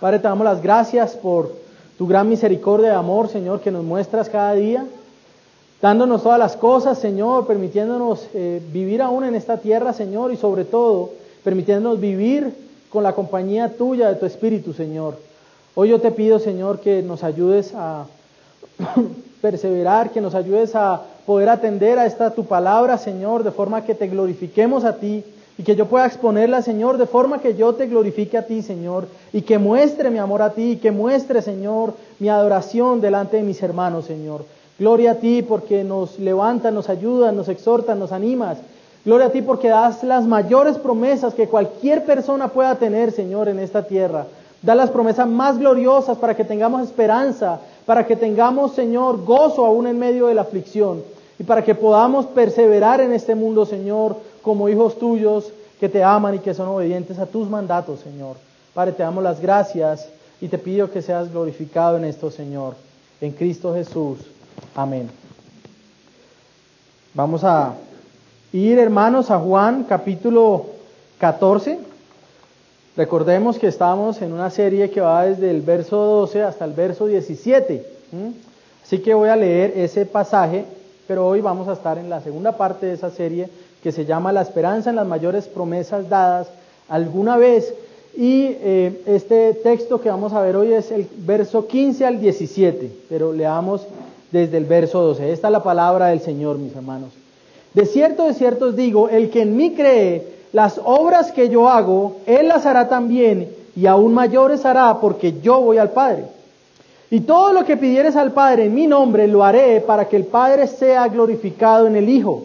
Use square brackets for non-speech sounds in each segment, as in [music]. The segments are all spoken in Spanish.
Padre, te damos las gracias por tu gran misericordia y amor, Señor, que nos muestras cada día, dándonos todas las cosas, Señor, permitiéndonos eh, vivir aún en esta tierra, Señor, y sobre todo, permitiéndonos vivir con la compañía tuya de tu Espíritu, Señor. Hoy yo te pido, Señor, que nos ayudes a [laughs] perseverar, que nos ayudes a poder atender a esta tu palabra, Señor, de forma que te glorifiquemos a ti y que yo pueda exponerla, Señor, de forma que yo te glorifique a ti, Señor, y que muestre mi amor a ti, y que muestre, Señor, mi adoración delante de mis hermanos, Señor. Gloria a ti porque nos levantas, nos ayudas, nos exhortas, nos animas. Gloria a ti porque das las mayores promesas que cualquier persona pueda tener, Señor, en esta tierra. Da las promesas más gloriosas para que tengamos esperanza, para que tengamos, Señor, gozo aún en medio de la aflicción y para que podamos perseverar en este mundo, Señor, como hijos tuyos que te aman y que son obedientes a tus mandatos, Señor. Padre, te damos las gracias y te pido que seas glorificado en esto, Señor. En Cristo Jesús. Amén. Vamos a ir, hermanos, a Juan capítulo 14. Recordemos que estamos en una serie que va desde el verso 12 hasta el verso 17. Así que voy a leer ese pasaje, pero hoy vamos a estar en la segunda parte de esa serie que se llama La esperanza en las mayores promesas dadas alguna vez. Y eh, este texto que vamos a ver hoy es el verso 15 al 17, pero leamos desde el verso 12. Esta es la palabra del Señor, mis hermanos. De cierto, de cierto os digo, el que en mí cree, las obras que yo hago, él las hará también, y aún mayores hará, porque yo voy al Padre. Y todo lo que pidieres al Padre en mi nombre, lo haré para que el Padre sea glorificado en el Hijo.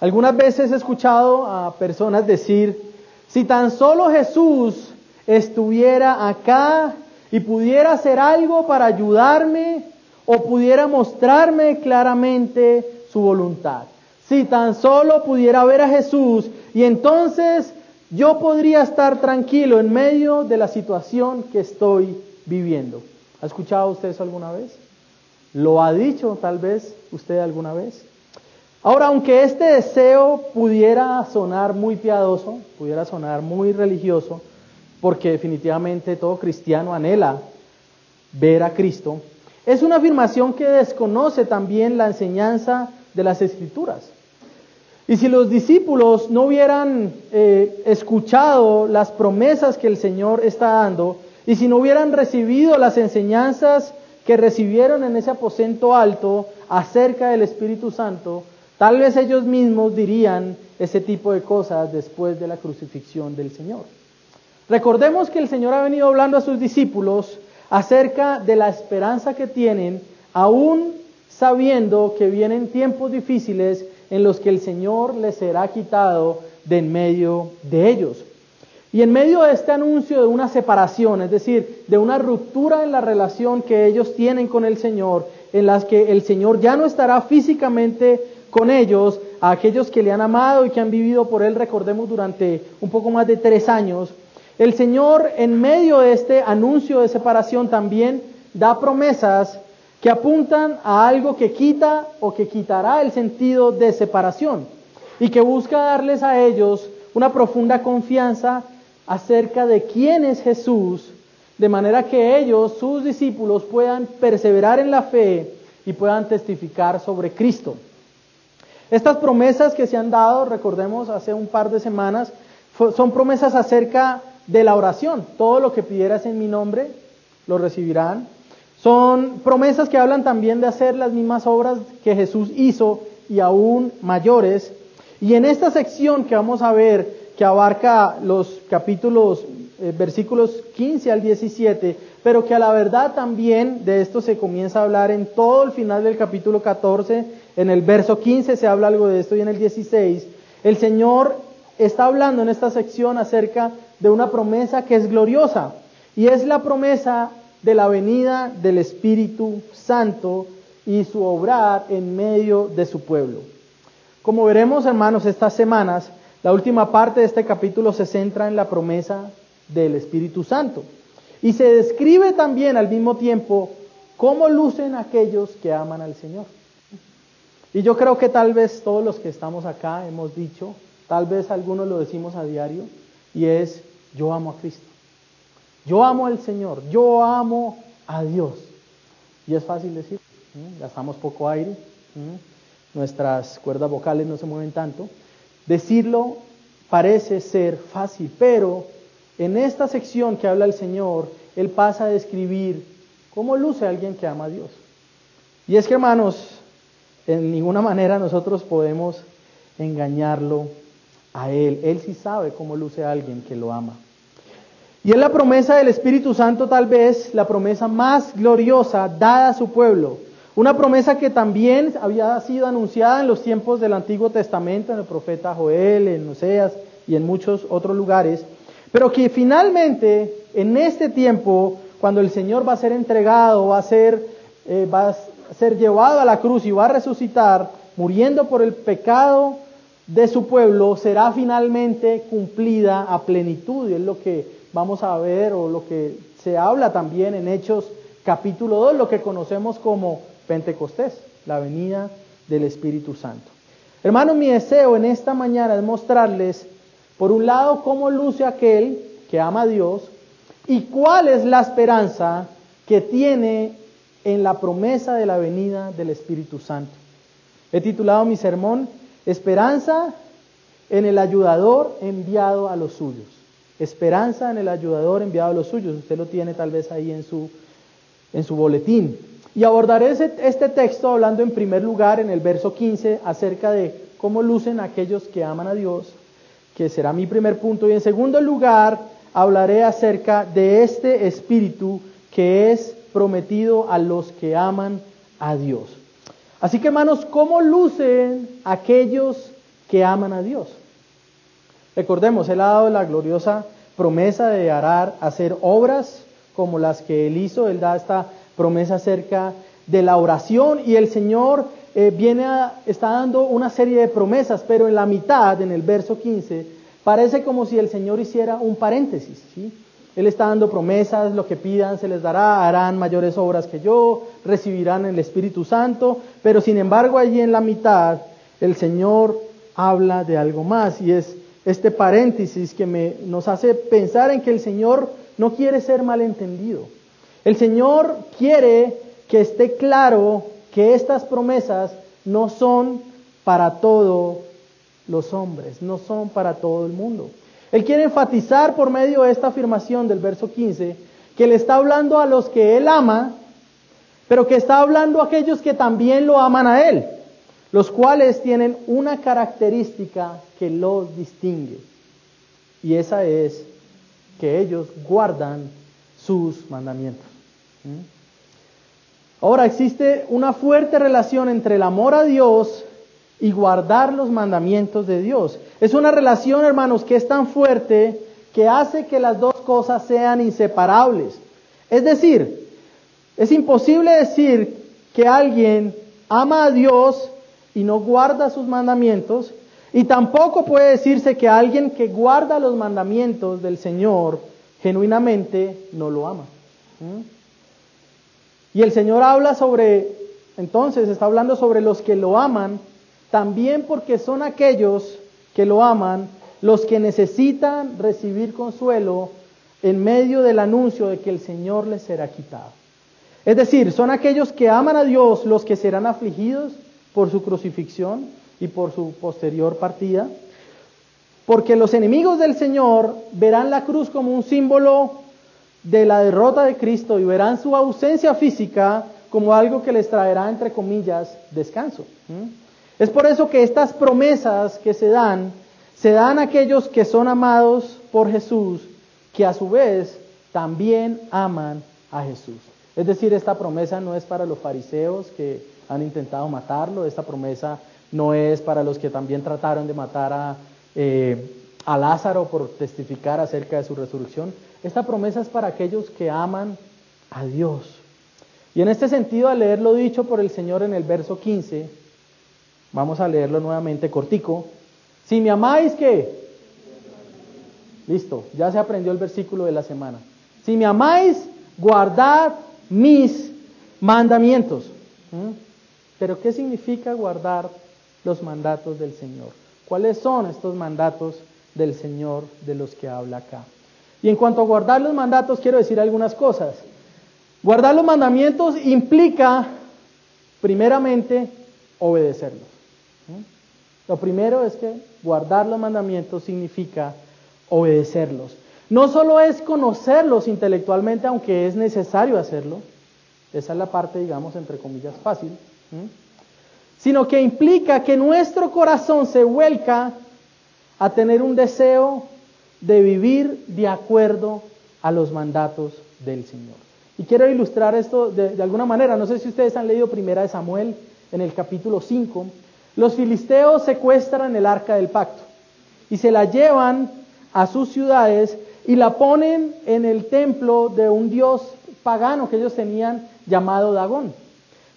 Algunas veces he escuchado a personas decir, si tan solo Jesús estuviera acá y pudiera hacer algo para ayudarme o pudiera mostrarme claramente su voluntad. Si tan solo pudiera ver a Jesús y entonces yo podría estar tranquilo en medio de la situación que estoy viviendo. ¿Ha escuchado usted eso alguna vez? ¿Lo ha dicho tal vez usted alguna vez? Ahora, aunque este deseo pudiera sonar muy piadoso, pudiera sonar muy religioso, porque definitivamente todo cristiano anhela ver a Cristo, es una afirmación que desconoce también la enseñanza de las escrituras. Y si los discípulos no hubieran eh, escuchado las promesas que el Señor está dando, y si no hubieran recibido las enseñanzas que recibieron en ese aposento alto acerca del Espíritu Santo, Tal vez ellos mismos dirían ese tipo de cosas después de la crucifixión del Señor. Recordemos que el Señor ha venido hablando a sus discípulos acerca de la esperanza que tienen, aún sabiendo que vienen tiempos difíciles en los que el Señor les será quitado de en medio de ellos. Y en medio de este anuncio de una separación, es decir, de una ruptura en la relación que ellos tienen con el Señor, en las que el Señor ya no estará físicamente con ellos, a aquellos que le han amado y que han vivido por Él, recordemos, durante un poco más de tres años. El Señor, en medio de este anuncio de separación, también da promesas que apuntan a algo que quita o que quitará el sentido de separación y que busca darles a ellos una profunda confianza acerca de quién es Jesús, de manera que ellos, sus discípulos, puedan perseverar en la fe y puedan testificar sobre Cristo. Estas promesas que se han dado, recordemos hace un par de semanas, son promesas acerca de la oración. Todo lo que pidieras en mi nombre, lo recibirán. Son promesas que hablan también de hacer las mismas obras que Jesús hizo y aún mayores. Y en esta sección que vamos a ver, que abarca los capítulos, eh, versículos 15 al 17, pero que a la verdad también de esto se comienza a hablar en todo el final del capítulo 14 en el verso 15 se habla algo de esto y en el 16 el Señor está hablando en esta sección acerca de una promesa que es gloriosa. Y es la promesa de la venida del Espíritu Santo y su obrar en medio de su pueblo. Como veremos, hermanos, estas semanas, la última parte de este capítulo se centra en la promesa del Espíritu Santo. Y se describe también al mismo tiempo cómo lucen aquellos que aman al Señor. Y yo creo que tal vez todos los que estamos acá hemos dicho, tal vez algunos lo decimos a diario, y es, yo amo a Cristo. Yo amo al Señor, yo amo a Dios. Y es fácil decir, gastamos poco aire, nuestras cuerdas vocales no se mueven tanto. Decirlo parece ser fácil, pero en esta sección que habla el Señor, Él pasa a describir cómo luce alguien que ama a Dios. Y es que, hermanos, en ninguna manera nosotros podemos engañarlo a Él. Él sí sabe cómo luce alguien que lo ama. Y es la promesa del Espíritu Santo tal vez la promesa más gloriosa dada a su pueblo. Una promesa que también había sido anunciada en los tiempos del Antiguo Testamento, en el profeta Joel, en Oseas y en muchos otros lugares, pero que finalmente en este tiempo, cuando el Señor va a ser entregado, va a ser, eh, va a ser llevado a la cruz y va a resucitar, muriendo por el pecado de su pueblo, será finalmente cumplida a plenitud. Y es lo que vamos a ver o lo que se habla también en Hechos capítulo 2, lo que conocemos como Pentecostés, la venida del Espíritu Santo. Hermanos, mi deseo en esta mañana es mostrarles, por un lado, cómo luce aquel que ama a Dios y cuál es la esperanza que tiene en la promesa de la venida del Espíritu Santo. He titulado mi sermón Esperanza en el ayudador enviado a los suyos. Esperanza en el ayudador enviado a los suyos. Usted lo tiene tal vez ahí en su, en su boletín. Y abordaré este texto hablando en primer lugar en el verso 15 acerca de cómo lucen aquellos que aman a Dios, que será mi primer punto. Y en segundo lugar hablaré acerca de este espíritu que es prometido a los que aman a Dios. Así que hermanos, ¿cómo lucen aquellos que aman a Dios? Recordemos, Él ha dado la gloriosa promesa de arar, hacer obras como las que Él hizo. Él da esta promesa acerca de la oración y el Señor eh, viene a, está dando una serie de promesas, pero en la mitad, en el verso 15, parece como si el Señor hiciera un paréntesis. ¿sí? Él está dando promesas, lo que pidan se les dará, harán mayores obras que yo, recibirán el Espíritu Santo, pero sin embargo allí en la mitad el Señor habla de algo más y es este paréntesis que me, nos hace pensar en que el Señor no quiere ser malentendido. El Señor quiere que esté claro que estas promesas no son para todos los hombres, no son para todo el mundo. Él quiere enfatizar por medio de esta afirmación del verso 15 que le está hablando a los que Él ama, pero que está hablando a aquellos que también lo aman a Él los cuales tienen una característica que los distingue, y esa es que ellos guardan sus mandamientos. ¿Mm? Ahora existe una fuerte relación entre el amor a Dios y guardar los mandamientos de Dios. Es una relación, hermanos, que es tan fuerte que hace que las dos cosas sean inseparables. Es decir, es imposible decir que alguien ama a Dios y no guarda sus mandamientos, y tampoco puede decirse que alguien que guarda los mandamientos del Señor genuinamente no lo ama. ¿Mm? Y el Señor habla sobre, entonces está hablando sobre los que lo aman, también porque son aquellos que lo aman los que necesitan recibir consuelo en medio del anuncio de que el Señor les será quitado. Es decir, son aquellos que aman a Dios los que serán afligidos por su crucifixión y por su posterior partida, porque los enemigos del Señor verán la cruz como un símbolo de la derrota de Cristo y verán su ausencia física como algo que les traerá, entre comillas, descanso. Es por eso que estas promesas que se dan, se dan a aquellos que son amados por Jesús, que a su vez también aman a Jesús. Es decir, esta promesa no es para los fariseos que han intentado matarlo. Esta promesa no es para los que también trataron de matar a, eh, a Lázaro por testificar acerca de su resurrección. esta promesa es para aquellos que aman a Dios. Y en este sentido, al leer lo dicho por el Señor en el verso 15, vamos a leerlo nuevamente cortico. Si me amáis, ¿qué? Listo, ya se aprendió el versículo de la semana. Si me amáis, guardad mis mandamientos. ¿Mm? Pero ¿qué significa guardar los mandatos del Señor? ¿Cuáles son estos mandatos del Señor de los que habla acá? Y en cuanto a guardar los mandatos, quiero decir algunas cosas. Guardar los mandamientos implica, primeramente, obedecerlos. ¿Mm? Lo primero es que guardar los mandamientos significa obedecerlos. No solo es conocerlos intelectualmente, aunque es necesario hacerlo, esa es la parte, digamos, entre comillas, fácil, sino que implica que nuestro corazón se vuelca a tener un deseo de vivir de acuerdo a los mandatos del Señor. Y quiero ilustrar esto de, alguna manera. No sé si ustedes han leído Primera de Samuel en el capítulo 5. Los filisteos secuestran el arca del pacto y se la llevan a sus ciudades y la ponen en el templo de un dios pagano que ellos tenían llamado Dagón.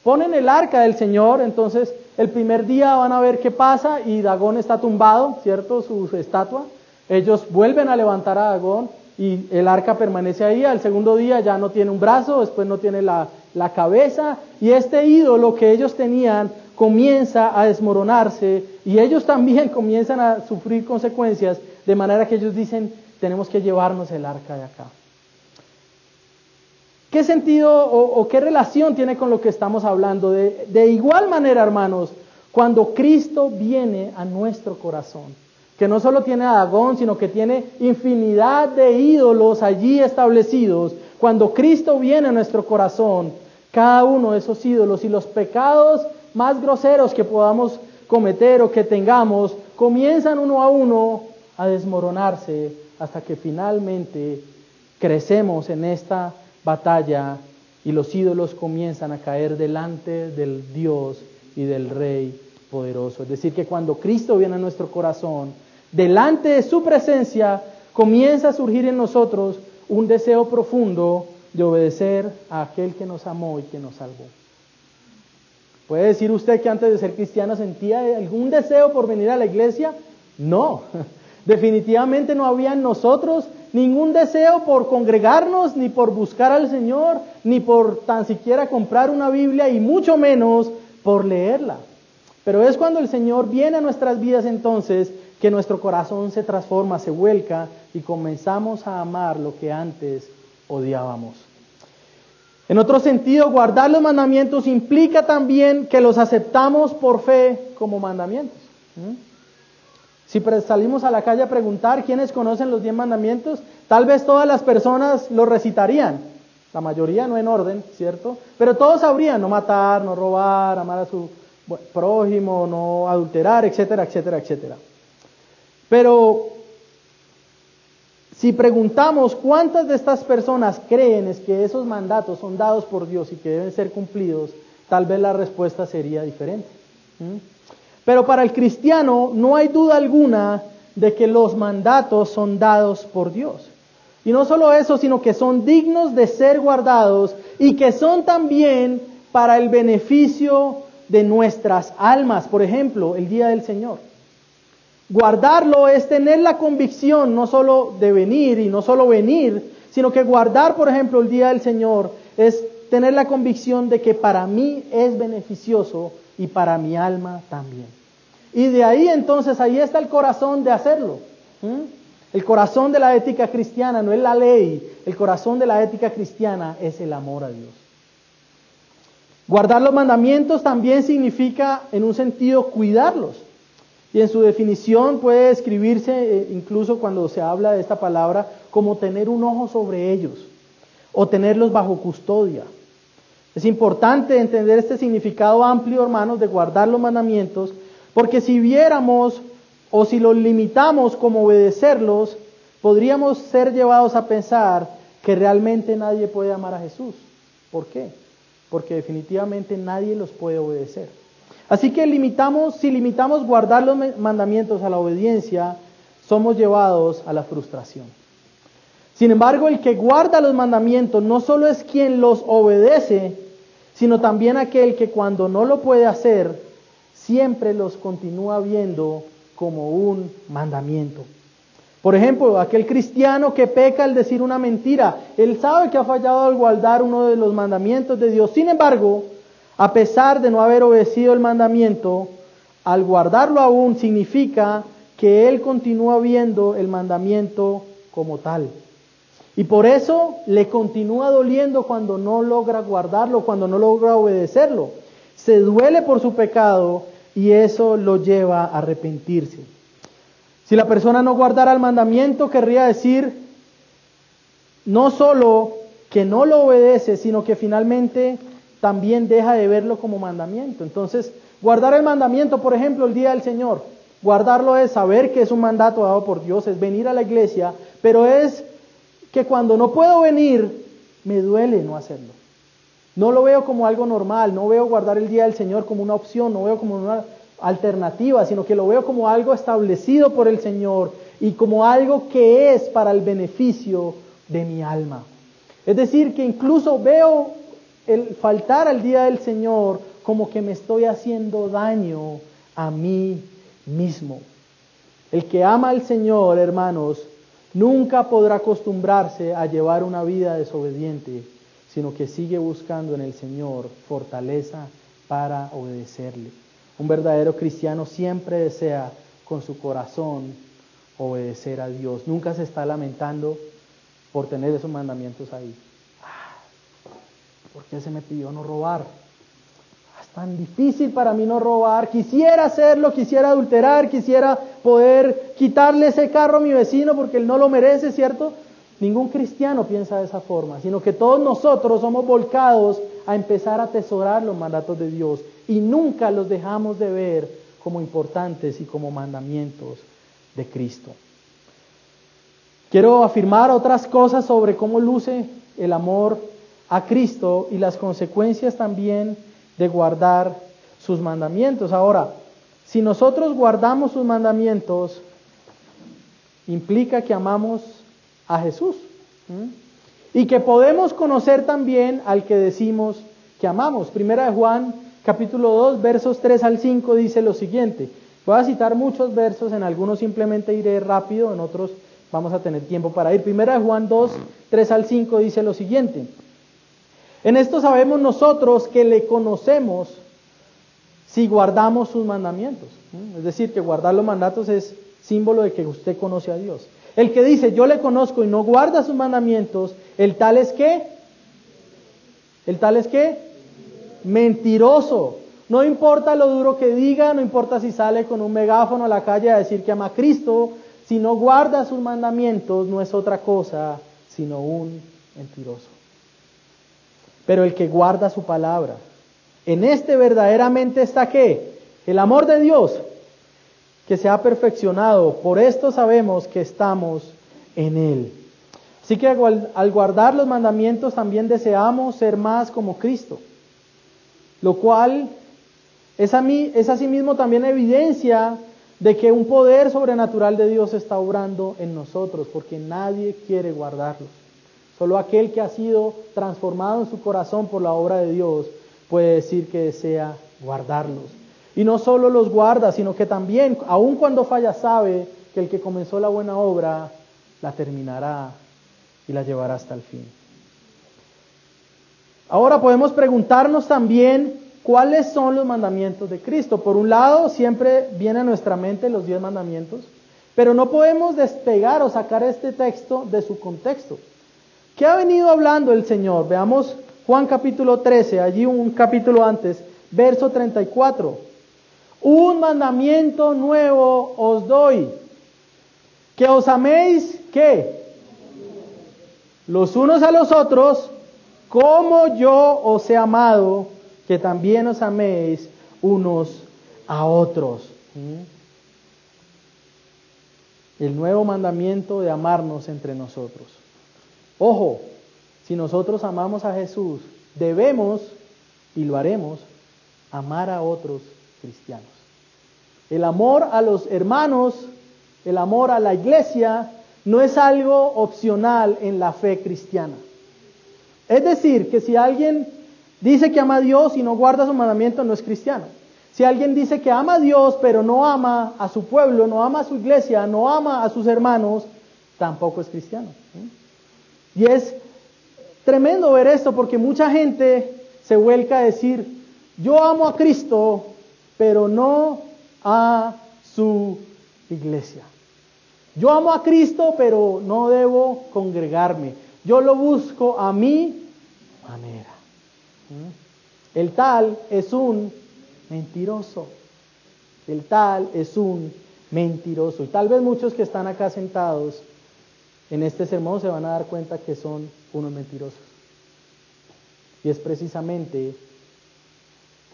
Ponen el arca del Señor, entonces el primer día van a ver qué pasa y Dagón está tumbado, ¿cierto? Su estatua. Ellos vuelven a levantar a Dagón y el arca permanece ahí. Al segundo día ya no tiene un brazo, después no tiene la, la cabeza y este ídolo que ellos tenían comienza a desmoronarse y ellos también [laughs] comienzan a sufrir consecuencias de manera que ellos dicen, tenemos que llevarnos el arca de acá. ¿Qué sentido o, qué relación tiene con lo que estamos hablando? De, de igual manera, hermanos, cuando Cristo viene a nuestro corazón, que no solo tiene a Dagón, sino que tiene infinidad de ídolos allí establecidos. Cuando Cristo viene a nuestro corazón, cada uno de esos ídolos y los pecados más groseros que podamos cometer o que tengamos, comienzan uno a uno a desmoronarse hasta que finalmente crecemos en esta batalla y los ídolos comienzan a caer delante del Dios y del Rey poderoso. Es decir, que cuando Cristo viene a nuestro corazón, delante de su presencia comienza a surgir en nosotros un deseo profundo de obedecer a aquel que nos amó y que nos salvó. ¿Puede decir usted que antes de ser cristiano sentía algún deseo por venir a la iglesia? No, [laughs] definitivamente no había en nosotros ningún deseo por congregarnos, ni por buscar al Señor, ni por tan siquiera comprar una Biblia y mucho menos por leerla. Pero es cuando el Señor viene a nuestras vidas entonces que nuestro corazón se transforma, se vuelca y comenzamos a amar lo que antes odiábamos. En otro sentido, guardar los mandamientos implica también que los aceptamos por fe como mandamientos. Si salimos a la calle a preguntar quiénes conocen los diez mandamientos, tal vez todas las personas los recitarían. La mayoría no en orden, ¿cierto? Pero todos sabrían no matar, no robar, amar a su prójimo, no adulterar, etcétera, etcétera, etcétera. Pero si preguntamos cuántas de estas personas creen es que esos mandatos son dados por Dios y que deben ser cumplidos, tal vez la respuesta sería diferente. Pero para el cristiano no hay duda alguna de que los mandatos son dados por Dios. Y no solo eso, sino que son dignos de ser guardados y que son también para el beneficio de nuestras almas. Por ejemplo, el día del Señor. Guardarlo es tener la convicción no solo de venir y no solo venir, sino que guardar, por ejemplo, el día del Señor es tener la convicción de que para mí es beneficioso y para mi alma también. Y de ahí entonces, ahí está el corazón de hacerlo. El corazón de la ética cristiana no es la ley, el corazón de la ética cristiana es el amor a Dios. Guardar los mandamientos también significa, en un sentido, cuidarlos. Y en su definición puede escribirse, eh, incluso cuando se habla de esta palabra, como tener un ojo sobre ellos o tenerlos bajo custodia. Es importante entender este significado amplio, hermanos, de guardar los mandamientos, porque si viéramos o si los limitamos como obedecerlos, podríamos ser llevados a pensar que realmente nadie puede amar a Jesús. ¿Por qué? Porque definitivamente nadie los puede obedecer. Así que limitamos, si limitamos guardar los mandamientos a la obediencia, somos llevados a la frustración. Sin embargo, el que guarda los mandamientos no solo es quien los obedece, sino también aquel que cuando no lo puede hacer, siempre los continúa viendo como un mandamiento. Por ejemplo, aquel cristiano que peca al decir una mentira, él sabe que ha fallado al guardar uno de los mandamientos de Dios. Sin embargo, a pesar de no haber obedecido el mandamiento, al guardarlo aún significa que él continúa viendo el mandamiento como tal. Y por eso le continúa doliendo cuando no logra guardarlo, cuando no logra obedecerlo. Se duele por su pecado y eso lo lleva a arrepentirse. Si la persona no guardara el mandamiento, querría decir no solo que no lo obedece, sino que finalmente también deja de verlo como mandamiento. Entonces, guardar el mandamiento, por ejemplo, el día del Señor, guardarlo es saber que es un mandato dado por Dios, es venir a la iglesia, pero es que cuando no puedo venir, me duele no hacerlo. No lo veo como algo normal, no veo guardar el día del Señor como una opción, no veo como una alternativa, sino que lo veo como algo establecido por el Señor y como algo que es para el beneficio de mi alma. Es decir, que incluso veo el faltar al día del Señor como que me estoy haciendo daño a mí mismo. El que ama al Señor, hermanos, nunca podrá acostumbrarse a llevar una vida desobediente, sino que sigue buscando en el Señor fortaleza para obedecerle. Un verdadero cristiano siempre desea con su corazón obedecer a Dios. Nunca se está lamentando por tener esos mandamientos ahí. Ah, ¿Por qué se me pidió no robar? tan difícil para mí no robar, quisiera hacerlo, quisiera adulterar, quisiera poder quitarle ese carro a mi vecino porque él no lo merece, ¿cierto? Ningún cristiano piensa de esa forma, sino que todos nosotros somos volcados a empezar a atesorar los mandatos de Dios y nunca los dejamos de ver como importantes y como mandamientos de Cristo. Quiero afirmar otras cosas sobre cómo luce el amor a Cristo y las consecuencias también de guardar sus mandamientos. Ahora, si nosotros guardamos sus mandamientos, implica que amamos a Jesús. Y que podemos conocer también al que decimos que amamos. Primera de Juan, capítulo 2, versos 3 al 5, dice lo siguiente. Voy a citar muchos versos, en algunos simplemente iré rápido, en otros vamos a tener tiempo para ir. Primera de Juan 2, 3 al 5 dice lo siguiente. En esto sabemos nosotros que le conocemos si guardamos sus mandamientos. Es decir, que guardar los mandatos es símbolo de que usted conoce a Dios. El que dice yo le conozco y no guarda sus mandamientos, el tal es que, el tal es que, mentiroso. No importa lo duro que diga, no importa si sale con un megáfono a la calle a decir que ama a Cristo, si no guarda sus mandamientos no es otra cosa sino un mentiroso pero el que guarda su palabra. En este verdaderamente está qué? El amor de Dios que se ha perfeccionado. Por esto sabemos que estamos en Él. Así que al guardar los mandamientos también deseamos ser más como Cristo, lo cual es, a mí, es asimismo también evidencia de que un poder sobrenatural de Dios está obrando en nosotros, porque nadie quiere guardarlos. Solo aquel que ha sido transformado en su corazón por la obra de Dios puede decir que desea guardarlos. Y no solo los guarda, sino que también, aun cuando falla, sabe que el que comenzó la buena obra la terminará y la llevará hasta el fin. Ahora podemos preguntarnos también cuáles son los mandamientos de Cristo. Por un lado, siempre viene a nuestra mente los diez mandamientos, pero no podemos despegar o sacar este texto de su contexto. ¿Qué ha venido hablando el Señor? Veamos Juan capítulo 13, allí un capítulo antes, verso 34. Un mandamiento nuevo os doy, que os améis, ¿qué? Los unos a los otros, como yo os he amado, que también os améis unos a otros. ¿Mm? El nuevo mandamiento de amarnos entre nosotros. Ojo, si nosotros amamos a Jesús, debemos, y lo haremos, amar a otros cristianos. El amor a los hermanos, el amor a la iglesia, no es algo opcional en la fe cristiana. Es decir, que si alguien dice que ama a Dios y no guarda su mandamiento, no es cristiano. Si alguien dice que ama a Dios pero no ama a su pueblo, no ama a su iglesia, no ama a sus hermanos, tampoco es cristiano. Y es tremendo ver esto porque mucha gente se vuelca a decir, yo amo a Cristo, pero no a su iglesia. Yo amo a Cristo, pero no debo congregarme. Yo lo busco a mi manera. El tal es un mentiroso. El tal es un mentiroso. Y tal vez muchos que están acá sentados en este sermón se van a dar cuenta que son unos mentirosos. Y es precisamente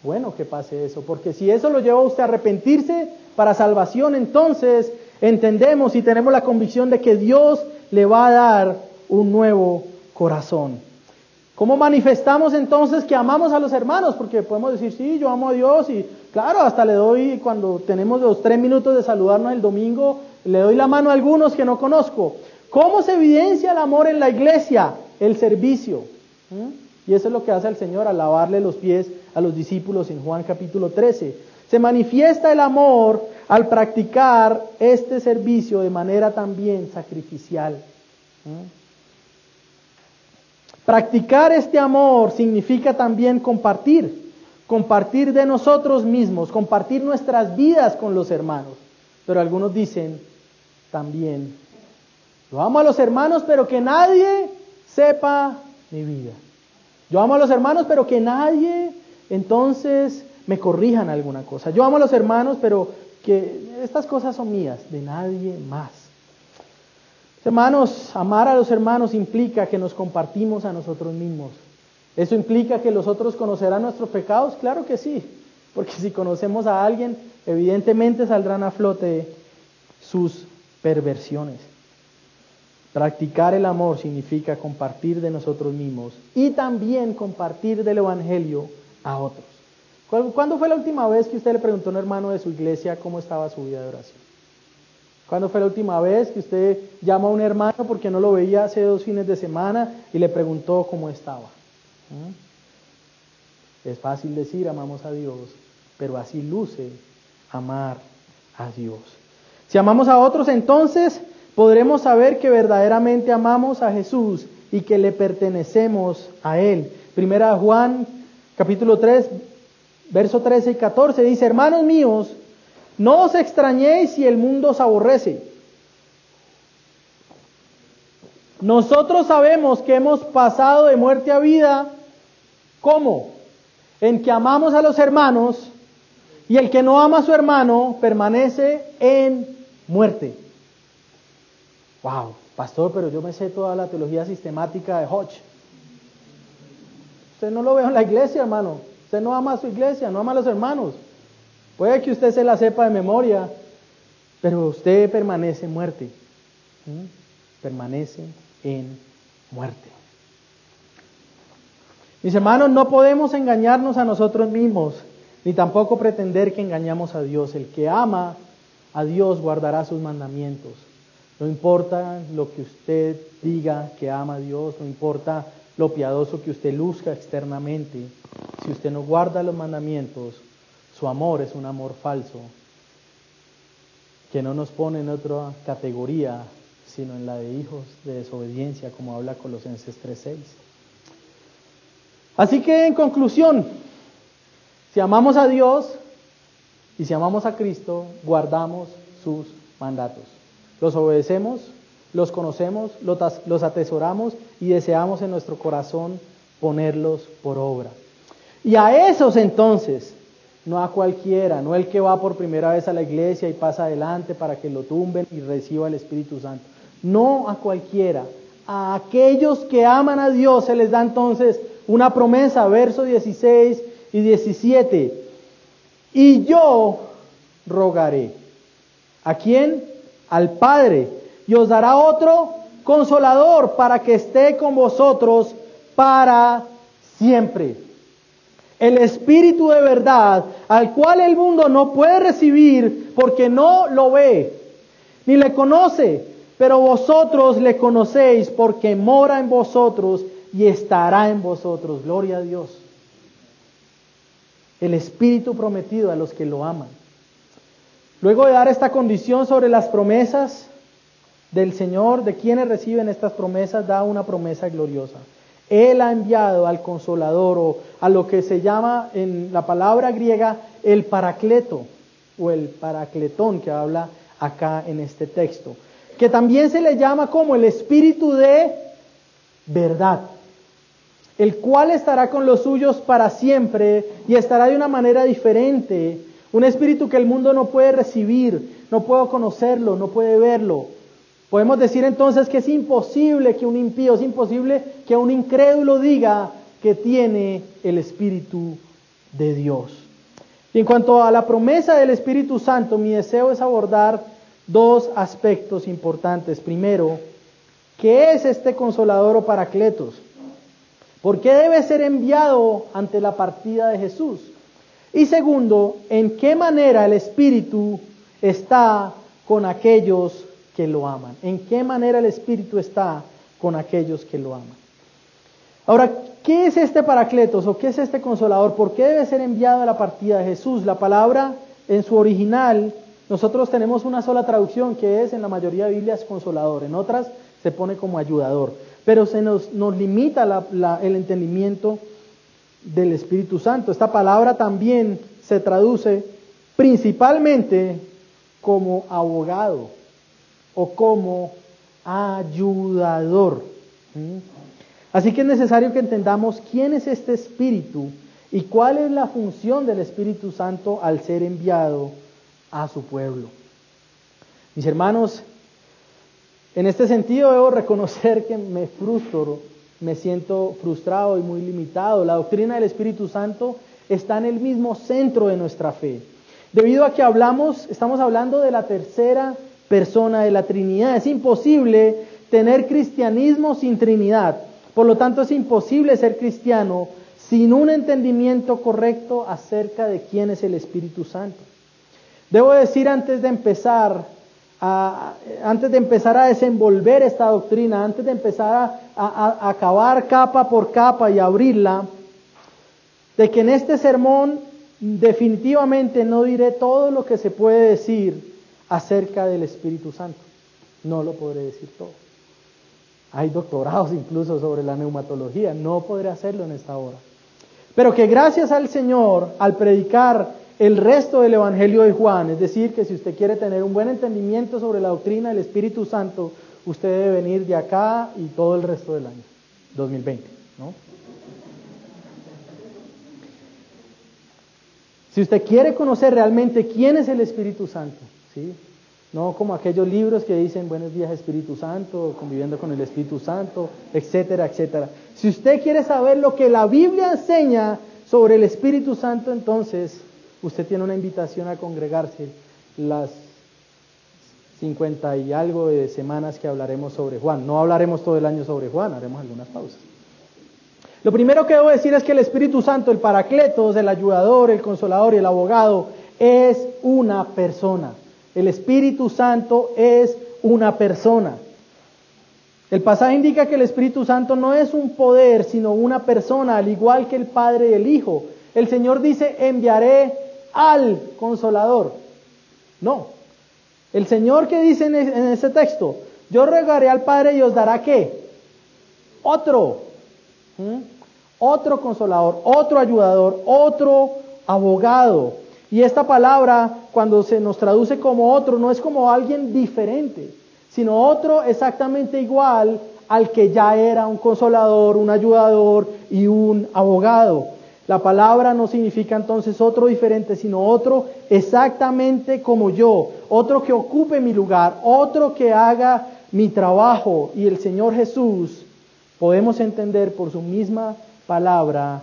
bueno que pase eso, porque si eso lo lleva a usted a arrepentirse para salvación, entonces entendemos y tenemos la convicción de que Dios le va a dar un nuevo corazón. ¿Cómo manifestamos entonces que amamos a los hermanos? Porque podemos decir, sí, yo amo a Dios y claro, hasta le doy, cuando tenemos los tres minutos de saludarnos el domingo, le doy la mano a algunos que no conozco. ¿Cómo se evidencia el amor en la iglesia? El servicio. ¿Mm? Y eso es lo que hace el Señor al lavarle los pies a los discípulos en Juan capítulo 13. Se manifiesta el amor al practicar este servicio de manera también sacrificial. Practicar este amor significa también compartir, compartir de nosotros mismos, compartir nuestras vidas con los hermanos. Pero algunos dicen también, yo amo a los hermanos, pero que nadie sepa mi vida. Yo amo a los hermanos, pero que nadie entonces me corrijan alguna cosa. Yo amo a los hermanos, pero que estas cosas son mías, de nadie más. Hermanos, amar a los hermanos implica que nos compartimos a nosotros mismos. ¿Eso implica que los otros conocerán nuestros pecados? Claro que sí, porque si conocemos a alguien, evidentemente saldrán a flote sus perversiones. Practicar el amor significa compartir de nosotros mismos y también compartir del Evangelio a otros. ¿Cuándo fue la última vez que usted le preguntó a un hermano de su iglesia cómo estaba su vida de oración? ¿Cuándo fue la última vez que usted llamó a un hermano porque no lo veía hace dos fines de semana y le preguntó cómo estaba? ¿Mm? Es fácil decir amamos a Dios, pero así luce amar a Dios. Si amamos a otros, entonces podremos saber que verdaderamente amamos a Jesús y que le pertenecemos a Él. Primera Juan capítulo 3, verso 13 y 14 dice, hermanos míos, no os extrañéis si el mundo os aborrece. Nosotros sabemos que hemos pasado de muerte a vida. ¿Cómo? En que amamos a los hermanos y el que no ama a su hermano permanece en muerte. Wow, pastor, pero yo me sé toda la teología sistemática de Hodge. Usted no lo ve en la iglesia, hermano. Usted no ama a su iglesia, no ama a los hermanos. Puede que usted se la sepa de memoria, pero usted permanece en muerte. Permanece en muerte. Mis hermanos, no podemos engañarnos a nosotros mismos, ni tampoco pretender que engañamos a Dios. El que ama a Dios guardará sus mandamientos. No importa lo que usted diga que ama a Dios, no importa lo piadoso que usted luzca externamente, si usted no guarda los mandamientos, su amor es un amor falso, que no nos pone en otra categoría, sino en la de hijos de desobediencia, como habla Colosenses 3.6. Así que en conclusión, si amamos a Dios y si amamos a Cristo, guardamos sus mandatos. Los obedecemos, los conocemos, los atesoramos y deseamos en nuestro corazón ponerlos por obra. Y a esos entonces, no a cualquiera, no el que va por primera vez a la iglesia y pasa adelante para que lo tumben y reciba el Espíritu Santo. No a cualquiera, a aquellos que aman a Dios se les da entonces una promesa, verso 16 y 17. Y yo rogaré. ¿A quién? Al Padre y os dará otro consolador para que esté con vosotros para siempre. El Espíritu de verdad, al cual el mundo no puede recibir porque no lo ve, ni le conoce, Pero vosotros le conocéis porque mora en vosotros y estará en vosotros. Gloria a Dios. El Espíritu prometido a los que lo aman. Luego de dar esta condición sobre las promesas del Señor, de quienes reciben estas promesas, da una promesa gloriosa. Él ha enviado al consolador o a lo que se llama en la palabra griega el paracleto o el paracletón que habla acá en este texto, que también se le llama como el espíritu de verdad, el cual estará con los suyos para siempre y estará de una manera diferente, un espíritu que el mundo no puede recibir, no puede conocerlo, no puede verlo. Podemos decir entonces que es imposible que un impío, es imposible que un incrédulo diga que tiene el Espíritu de Dios. Y en cuanto a la promesa del Espíritu Santo, mi deseo es abordar dos aspectos importantes. Primero, ¿qué es este consolador o paracletos? ¿Por qué debe ser enviado ante la partida de Jesús? Y segundo, ¿en qué manera el Espíritu está con aquellos que lo aman? ¿En qué manera el Espíritu está con aquellos que lo aman? Ahora, ¿qué es este Paracletos o qué es este consolador? ¿Por qué debe ser enviado a la partida de Jesús? La palabra en su original, nosotros tenemos una sola traducción que es en la mayoría de Biblias consolador, en otras se pone como ayudador, pero se nos, nos limita el entendimiento del Espíritu Santo. Esta palabra también se traduce principalmente como abogado o como ayudador. Así que es necesario que entendamos quién es este Espíritu y cuál es la función del Espíritu Santo al ser enviado a su pueblo. Mis hermanos, en este sentido debo reconocer que me frustro, me siento frustrado y muy limitado. La doctrina del Espíritu Santo está en el mismo centro de nuestra fe. Debido a que hablamos, estamos hablando de la tercera persona de la Trinidad. Es imposible tener cristianismo sin Trinidad. Por lo tanto, es imposible ser cristiano sin un entendimiento correcto acerca de quién es el Espíritu Santo. Debo decir antes de empezar a, antes de empezar a desenvolver esta doctrina, antes de empezar a, a acabar capa por capa y abrirla, de que en este sermón definitivamente no diré todo lo que se puede decir acerca del Espíritu Santo. No lo podré decir todo. Hay doctorados incluso sobre la neumatología. No podré hacerlo en esta hora. Pero que gracias al Señor, al predicar el resto del Evangelio de Juan, es decir, que si usted quiere tener un buen entendimiento sobre la doctrina del Espíritu Santo, usted debe venir de acá y todo el resto del año, 2020, ¿no? Si usted quiere conocer realmente quién es el Espíritu Santo, no como aquellos libros que dicen buenos días Espíritu Santo, conviviendo con el Espíritu Santo, etcétera, etcétera. Si usted quiere saber lo que la Biblia enseña sobre el Espíritu Santo, entonces usted tiene una invitación a congregarse las 50 y algo de semanas que hablaremos sobre Juan. No hablaremos todo el año sobre Juan, haremos algunas pausas. Lo primero que debo decir es que el Espíritu Santo, el Paracletos, el ayudador, el consolador y el abogado, es una persona. El Espíritu Santo es una persona. El pasaje indica que el Espíritu Santo no es un poder, sino una persona, al igual que el Padre y el Hijo. El Señor dice, enviaré al consolador. No. El Señor que dice en ese texto, yo regaré al Padre y os dará qué? Otro. Otro consolador, otro ayudador, otro abogado. Y esta palabra, cuando se nos traduce como otro, no es como alguien diferente, sino otro exactamente igual al que ya era un consolador, un ayudador y un abogado. La palabra no significa entonces otro diferente, sino otro exactamente como yo, otro que ocupe mi lugar, otro que haga mi trabajo. Y el Señor Jesús, podemos entender por su misma palabra,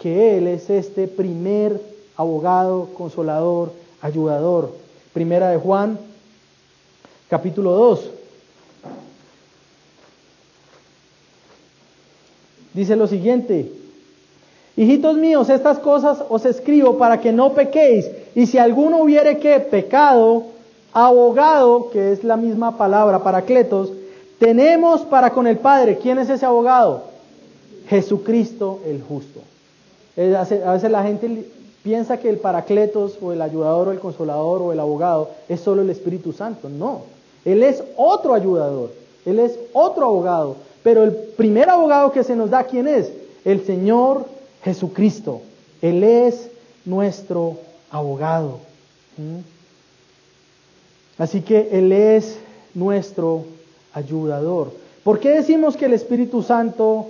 que Él es este primer abogado, consolador, ayudador. Primera de Juan, capítulo 2. Dice lo siguiente, hijitos míos, estas cosas os escribo para que no pequéis, y si alguno hubiere que pecado, abogado, que es la misma palabra, paracletos, tenemos para con el Padre. ¿Quién es ese abogado? Jesucristo el justo. A veces la gente piensa que el paracletos o el ayudador o el consolador o el abogado es solo el Espíritu Santo. No, Él es otro ayudador, Él es otro abogado. Pero el primer abogado que se nos da, ¿quién es? El Señor Jesucristo. Él es nuestro abogado. ¿Mm? Así que Él es nuestro ayudador. ¿Por qué decimos que el Espíritu Santo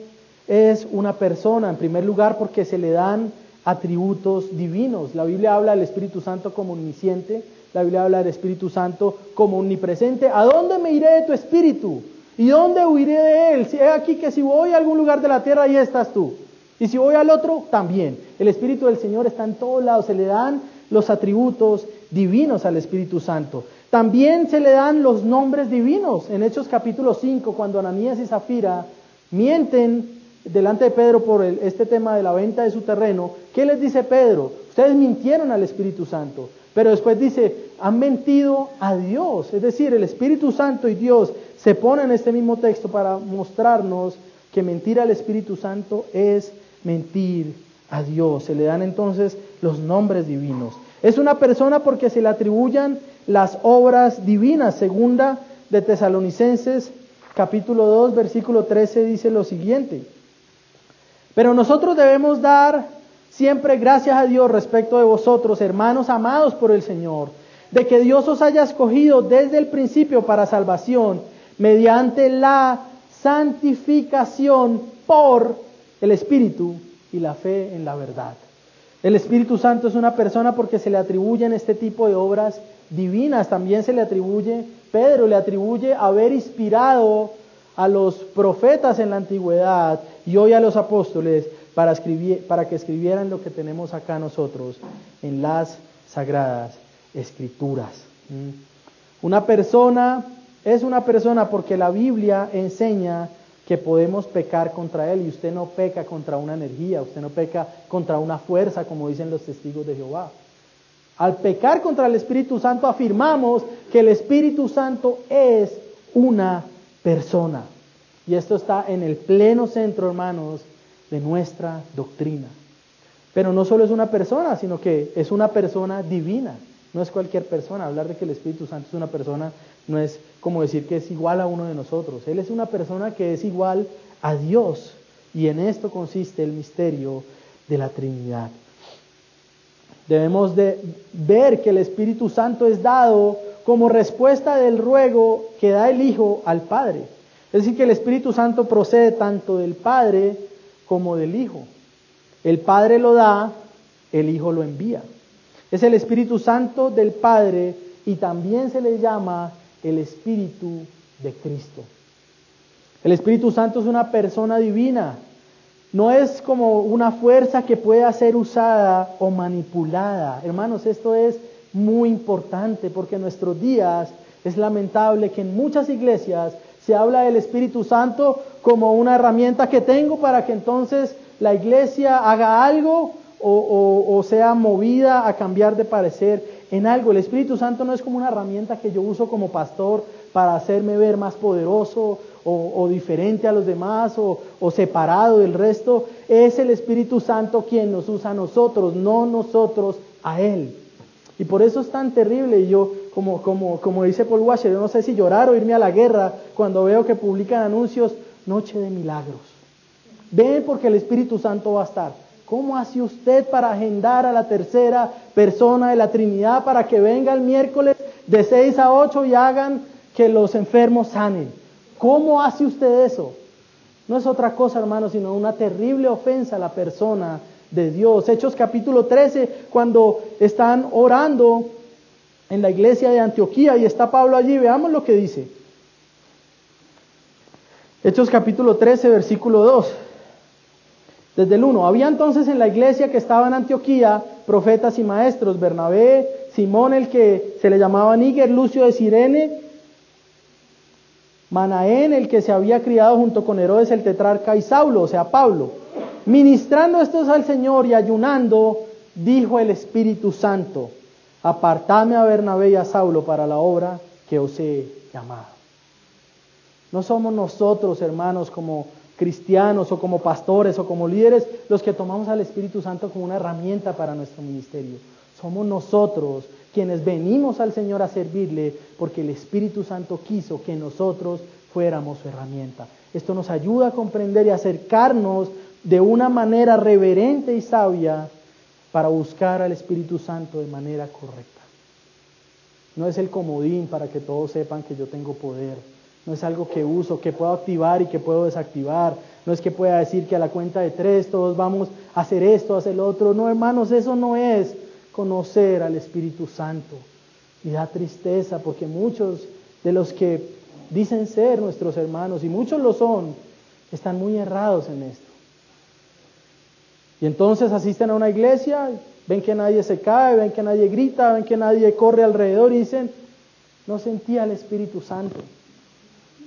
es una persona? En primer lugar, porque se le dan atributos divinos. La Biblia habla del Espíritu Santo como omnisciente, la Biblia habla del Espíritu Santo como omnipresente. ¿A dónde me iré de tu Espíritu? ¿Y dónde huiré de él? Si es aquí que si voy a algún lugar de la tierra, ahí estás tú. Y si voy al otro, también. El Espíritu del Señor está en todos lados. Se le dan los atributos divinos al Espíritu Santo. También se le dan los nombres divinos. En Hechos capítulo 5, cuando Ananías y Zafira mienten delante de Pedro por este tema de la venta de su terreno, ¿qué les dice Pedro? Ustedes mintieron al Espíritu Santo. Pero después dice, han mentido a Dios. Es decir, el Espíritu Santo y Dios se ponen en este mismo texto para mostrarnos que mentir al Espíritu Santo es mentir a Dios. Se le dan entonces los nombres divinos. Es una persona porque se le atribuyan las obras divinas. Segunda de Tesalonicenses capítulo 2 versículo 13 dice lo siguiente. Pero nosotros debemos dar siempre gracias a Dios respecto de vosotros, hermanos amados por el Señor, de que Dios os haya escogido desde el principio para salvación, mediante la santificación por el Espíritu y la fe en la verdad. El Espíritu Santo es una persona porque se le atribuyen este tipo de obras divinas. También se le atribuye, Pedro le atribuye haber inspirado a los profetas en la antigüedad y hoy a los apóstoles para, escribir, para que escribieran lo que tenemos acá nosotros en las sagradas escrituras. ¿Mm? Una persona es una persona porque la Biblia enseña que podemos pecar contra Él y usted no peca contra una energía, usted no peca contra una fuerza, como dicen los testigos de Jehová. Al pecar contra el Espíritu Santo afirmamos que el Espíritu Santo es una persona. Y esto está en el pleno centro, hermanos, de nuestra doctrina. Pero no solo es una persona, sino que es una persona divina. No es cualquier persona. Hablar de que el Espíritu Santo es una persona no es como decir que es igual a uno de nosotros. Él es una persona que es igual a Dios. Y en esto consiste el misterio de la Trinidad. Debemos de ver que el Espíritu Santo es dado como respuesta del ruego que da el Hijo al Padre. Es decir, que el Espíritu Santo procede tanto del Padre como del Hijo. El Padre lo da, el Hijo lo envía. Es el Espíritu Santo del Padre y también se le llama el Espíritu de Cristo. El Espíritu Santo es una persona divina. No es como una fuerza que pueda ser usada o manipulada. Hermanos, esto es muy importante porque en nuestros días es lamentable que en muchas iglesias se habla del Espíritu Santo como una herramienta que tengo para que entonces la iglesia haga algo o, sea movida a cambiar de parecer en algo. El Espíritu Santo no es como una herramienta que yo uso como pastor para hacerme ver más poderoso o, diferente a los demás o, o, separado del resto. Es el Espíritu Santo quien nos usa a nosotros, no nosotros a Él. Y por eso es tan terrible. Y yo, como, como, como dice Paul Washer, yo no sé si llorar o irme a la guerra cuando veo que publican anuncios, Noche de Milagros. Ven porque el Espíritu Santo va a estar. ¿Cómo hace usted para agendar a la tercera persona de la Trinidad para que venga el miércoles de 6 a 8 y hagan que los enfermos sanen? ¿Cómo hace usted eso? No es otra cosa, hermano, sino una terrible ofensa a la persona de Dios. Hechos capítulo 13, cuando están orando en la iglesia de Antioquía y está Pablo allí, veamos lo que dice. Hechos capítulo 13, versículo 2. Desde el 1. Había entonces en la iglesia que estaba en Antioquía profetas y maestros, Bernabé, Simón el que se le llamaba Níger, Lucio de Sirene, Manaén el que se había criado junto con Herodes el tetrarca y Saulo, o sea, Pablo. Ministrando estos al Señor y ayunando, dijo el Espíritu Santo, apartadme a Bernabé y a Saulo para la obra que os he llamado. No somos nosotros, hermanos, como cristianos o como pastores o como líderes los que tomamos al Espíritu Santo como una herramienta para nuestro ministerio. Somos nosotros quienes venimos al Señor a servirle porque el Espíritu Santo quiso que nosotros fuéramos su herramienta. Esto nos ayuda a comprender y acercarnos de una manera reverente y sabia para buscar al Espíritu Santo de manera correcta. No es el comodín para que todos sepan que yo tengo poder. No es algo que uso, que puedo activar y que puedo desactivar. No es que pueda decir que a la cuenta de tres todos vamos a hacer esto, a hacer lo otro. No, hermanos, eso no es conocer al Espíritu Santo. Y da tristeza porque muchos de los que dicen ser nuestros hermanos, y muchos lo son, están muy errados en esto. Y entonces asisten a una iglesia, ven que nadie se cae, ven que nadie grita, ven que nadie corre alrededor y dicen, no sentía el Espíritu Santo.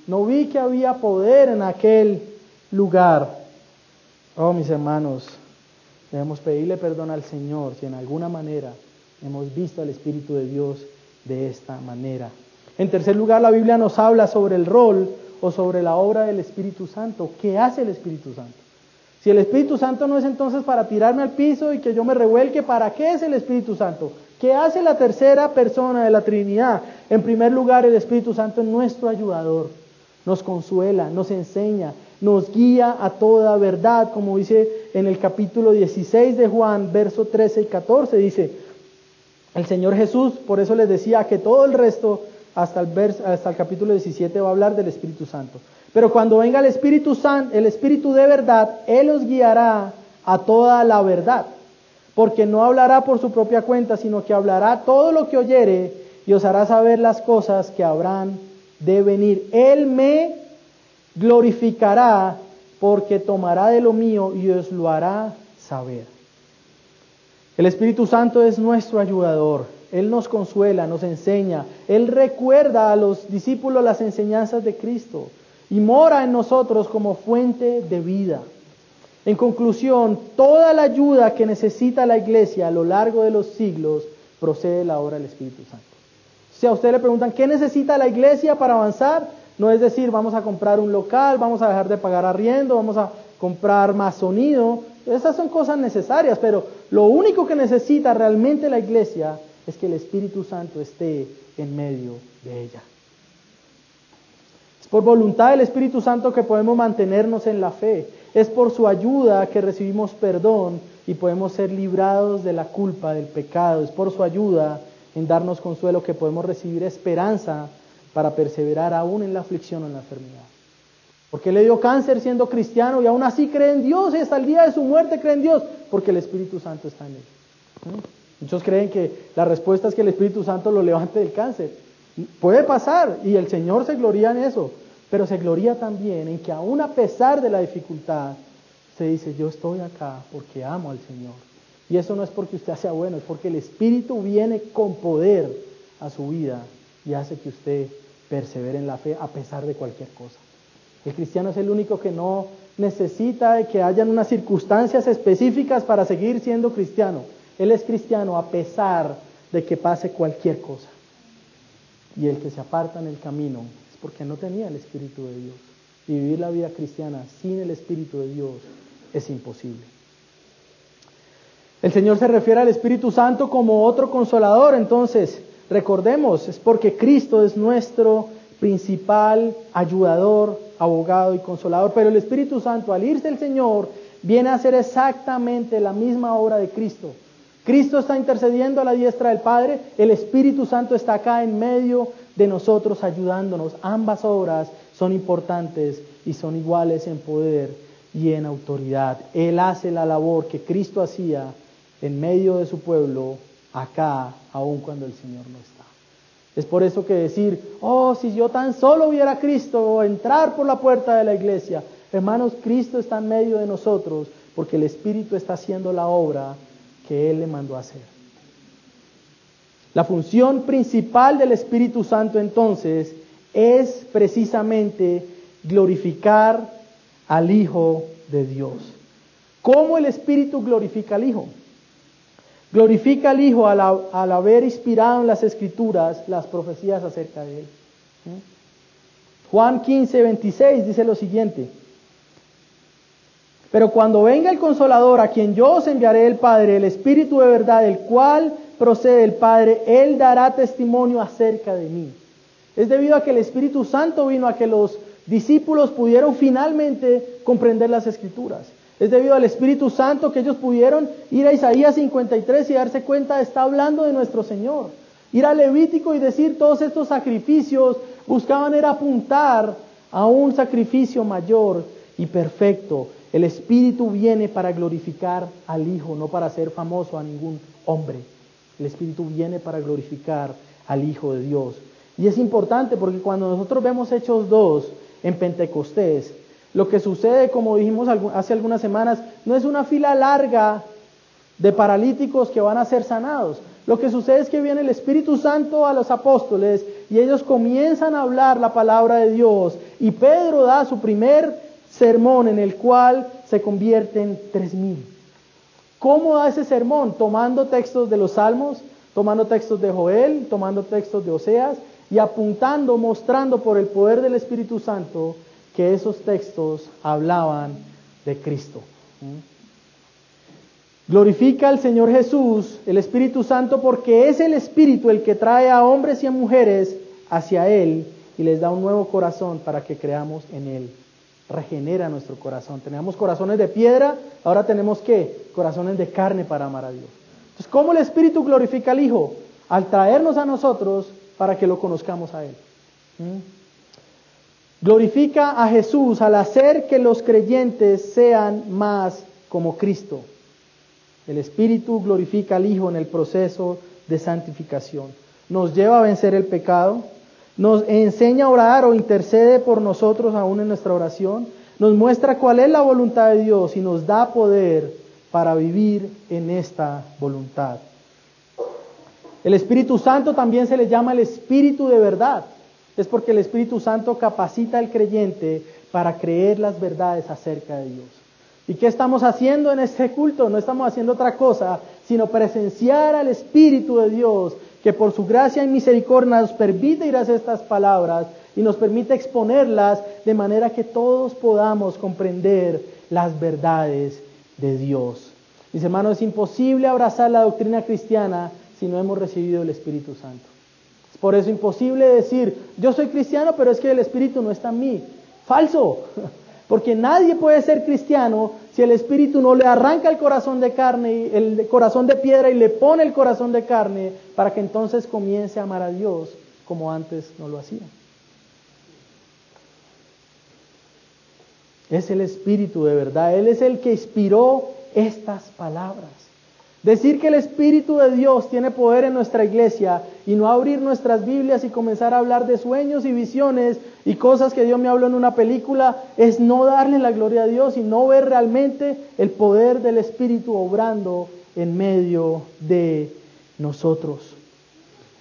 No vi que había poder en aquel lugar. Oh, mis hermanos, debemos pedirle perdón al Señor si en alguna manera hemos visto al Espíritu de Dios de esta manera. En tercer lugar, la Biblia nos habla sobre el rol o sobre la obra del Espíritu Santo. ¿Qué hace el Espíritu Santo? Si el Espíritu Santo no es entonces para tirarme al piso y que yo me revuelque, ¿para qué es el Espíritu Santo? ¿Qué hace la tercera persona de la Trinidad? En primer lugar, el Espíritu Santo es nuestro ayudador. Nos consuela, nos enseña, nos guía a toda verdad, como dice en el capítulo 16 de Juan, verso 13 y 14, dice el Señor Jesús, por eso les decía que todo el resto, hasta el, hasta el capítulo 17, va a hablar del Espíritu Santo. Pero cuando venga el Espíritu Santo, el Espíritu de verdad, Él os guiará a toda la verdad. Porque no hablará por su propia cuenta, sino que hablará todo lo que oyere y os hará saber las cosas que habrán de venir. Él me glorificará porque tomará de lo mío y os lo hará saber. El Espíritu Santo es nuestro ayudador. Él nos consuela, nos enseña. Él recuerda a los discípulos las enseñanzas de Cristo y mora en nosotros como fuente de vida. En conclusión, toda la ayuda que necesita la iglesia a lo largo de los siglos procede de la obra del Espíritu Santo. Si a usted le preguntan, ¿qué necesita la iglesia para avanzar? No es decir, vamos a comprar un local, vamos a dejar de pagar arriendo, vamos a comprar más sonido. Esas son cosas necesarias, pero lo único que necesita realmente la iglesia es que el Espíritu Santo esté en medio de ella por voluntad del Espíritu Santo que podemos mantenernos en la fe. Es por su ayuda que recibimos perdón y podemos ser librados de la culpa, del pecado. Es por su ayuda en darnos consuelo que podemos recibir esperanza para perseverar aún en la aflicción o en la enfermedad. Porque le dio cáncer siendo cristiano y aún así cree en Dios y hasta el día de su muerte cree en Dios porque el Espíritu Santo está en él. ¿Mm? Muchos creen que la respuesta es que el Espíritu Santo lo levante del cáncer. Puede pasar y el Señor se gloria en eso, pero se gloria también en que aún a pesar de la dificultad, se dice, yo estoy acá porque amo al Señor. Y eso no es porque usted sea bueno, es porque el Espíritu viene con poder a su vida y hace que usted persevere en la fe a pesar de cualquier cosa. El cristiano es el único que no necesita que hayan unas circunstancias específicas para seguir siendo cristiano. Él es cristiano a pesar de que pase cualquier cosa y el que se aparta en el camino es porque no tenía el Espíritu de Dios. Y vivir la vida cristiana sin el Espíritu de Dios es imposible. El Señor se refiere al Espíritu Santo como otro consolador, entonces recordemos, es porque Cristo es nuestro principal ayudador, abogado y consolador, pero el Espíritu Santo al irse el Señor viene a hacer exactamente la misma obra de Cristo. Cristo está intercediendo a la diestra del Padre, el Espíritu Santo está acá en medio de nosotros ayudándonos. Ambas obras son importantes y son iguales en poder y en autoridad. Él hace la labor que Cristo hacía en medio de su pueblo acá, aun cuando el Señor no está. Es por eso que decir, oh, si yo tan solo viera Cristo o entrar por la puerta de la iglesia, hermanos, Cristo está en medio de nosotros porque el Espíritu está haciendo la obra que Él le mandó hacer. La función principal del Espíritu Santo entonces es precisamente glorificar al Hijo de Dios. ¿Cómo el Espíritu glorifica al Hijo? Glorifica al Hijo al, al haber inspirado en las Escrituras las profecías acerca de Él. ¿Mm? Juan 15, 26 dice lo siguiente. Pero cuando venga el consolador, a quien yo os enviaré el Padre, el Espíritu de verdad, el cual procede el Padre, Él dará testimonio acerca de mí. Es debido a que el Espíritu Santo vino a que los discípulos pudieron finalmente comprender las escrituras. Es debido al Espíritu Santo que ellos pudieron ir a Isaías 53 y darse cuenta, está hablando de nuestro Señor. Ir a Levítico y decir todos estos sacrificios buscaban era apuntar a un sacrificio mayor y perfecto. El Espíritu viene para glorificar al Hijo, no para hacer famoso a ningún hombre. El Espíritu viene para glorificar al Hijo de Dios. Y es importante porque cuando nosotros vemos Hechos 2 en Pentecostés, lo que sucede, como dijimos hace algunas semanas, no es una fila larga de paralíticos que van a ser sanados. Lo que sucede es que viene el Espíritu Santo a los apóstoles y ellos comienzan a hablar la palabra de Dios. Y Pedro da su primer sermón en el cual se convierten tres mil. ¿Cómo da ese sermón? Tomando textos de los Salmos, tomando textos de Joel, tomando textos de Oseas y apuntando, mostrando por el poder del Espíritu Santo que esos textos hablaban de Cristo. Glorifica al Señor Jesús, el Espíritu Santo, porque es el Espíritu el que trae a hombres y a mujeres hacia Él y les da un nuevo corazón para que creamos en Él. Regenera nuestro corazón. Teníamos corazones de piedra, ahora tenemos que corazones de carne para amar a Dios. Entonces, ¿cómo el Espíritu glorifica al Hijo? Al traernos a nosotros para que lo conozcamos a Él. Glorifica a Jesús al hacer que los creyentes sean más como Cristo. El Espíritu glorifica al Hijo en el proceso de santificación. Nos lleva a vencer el pecado, nos enseña a orar o intercede por nosotros aún en nuestra oración, nos muestra cuál es la voluntad de Dios y nos da poder para vivir en esta voluntad. El Espíritu Santo también se le llama el Espíritu de verdad es porque el Espíritu Santo capacita al creyente para creer las verdades acerca de Dios. ¿Y qué estamos haciendo en este culto? No estamos haciendo otra cosa, sino presenciar al Espíritu de Dios, que por su gracia y misericordia nos permite ir a estas palabras y nos permite exponerlas de manera que todos podamos comprender las verdades de Dios. Mis hermanos, es imposible abrazar la doctrina cristiana si no hemos recibido el Espíritu Santo. Por eso es imposible decir, yo soy cristiano, pero es que el Espíritu no está en mí. Falso, [laughs] porque nadie puede ser cristiano si el Espíritu no le arranca el corazón de carne, el corazón de piedra y le pone el corazón de carne para que entonces comience a amar a Dios como antes no lo hacía. Es el Espíritu de verdad, Él es el que inspiró estas palabras. Decir que el Espíritu de Dios tiene poder en nuestra iglesia y no abrir nuestras Biblias y comenzar a hablar de sueños y visiones y cosas que Dios me habló en una película es no darle la gloria a Dios y no ver realmente el poder del Espíritu obrando en medio de nosotros.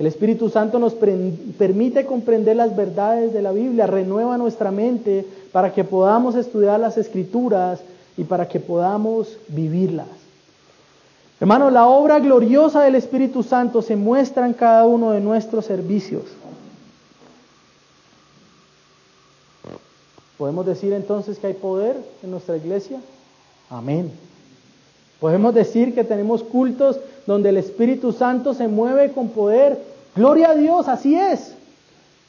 El Espíritu Santo nos permite comprender las verdades de la Biblia, renueva nuestra mente para que podamos estudiar las escrituras y para que podamos vivirlas. Hermano, la obra gloriosa del Espíritu Santo se muestra en cada uno de nuestros servicios. ¿Podemos decir entonces que hay poder en nuestra iglesia? Amén. Podemos decir que tenemos cultos donde el Espíritu Santo se mueve con poder. Gloria a Dios, así es.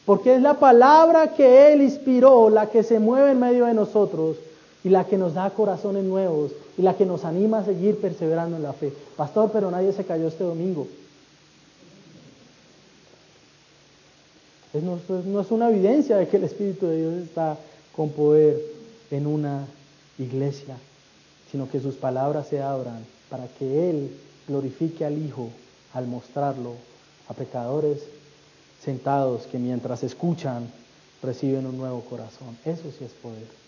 Porque es la palabra que Él inspiró la que se mueve en medio de nosotros y la que nos da corazones nuevos y la que nos anima a seguir perseverando en la fe. Pastor, pero nadie se cayó este domingo. No, es una evidencia de que el Espíritu de Dios está con poder en una iglesia, sino que sus palabras se abran para que Él glorifique al Hijo al mostrarlo a pecadores sentados que mientras escuchan reciben un nuevo corazón. Eso sí es poder.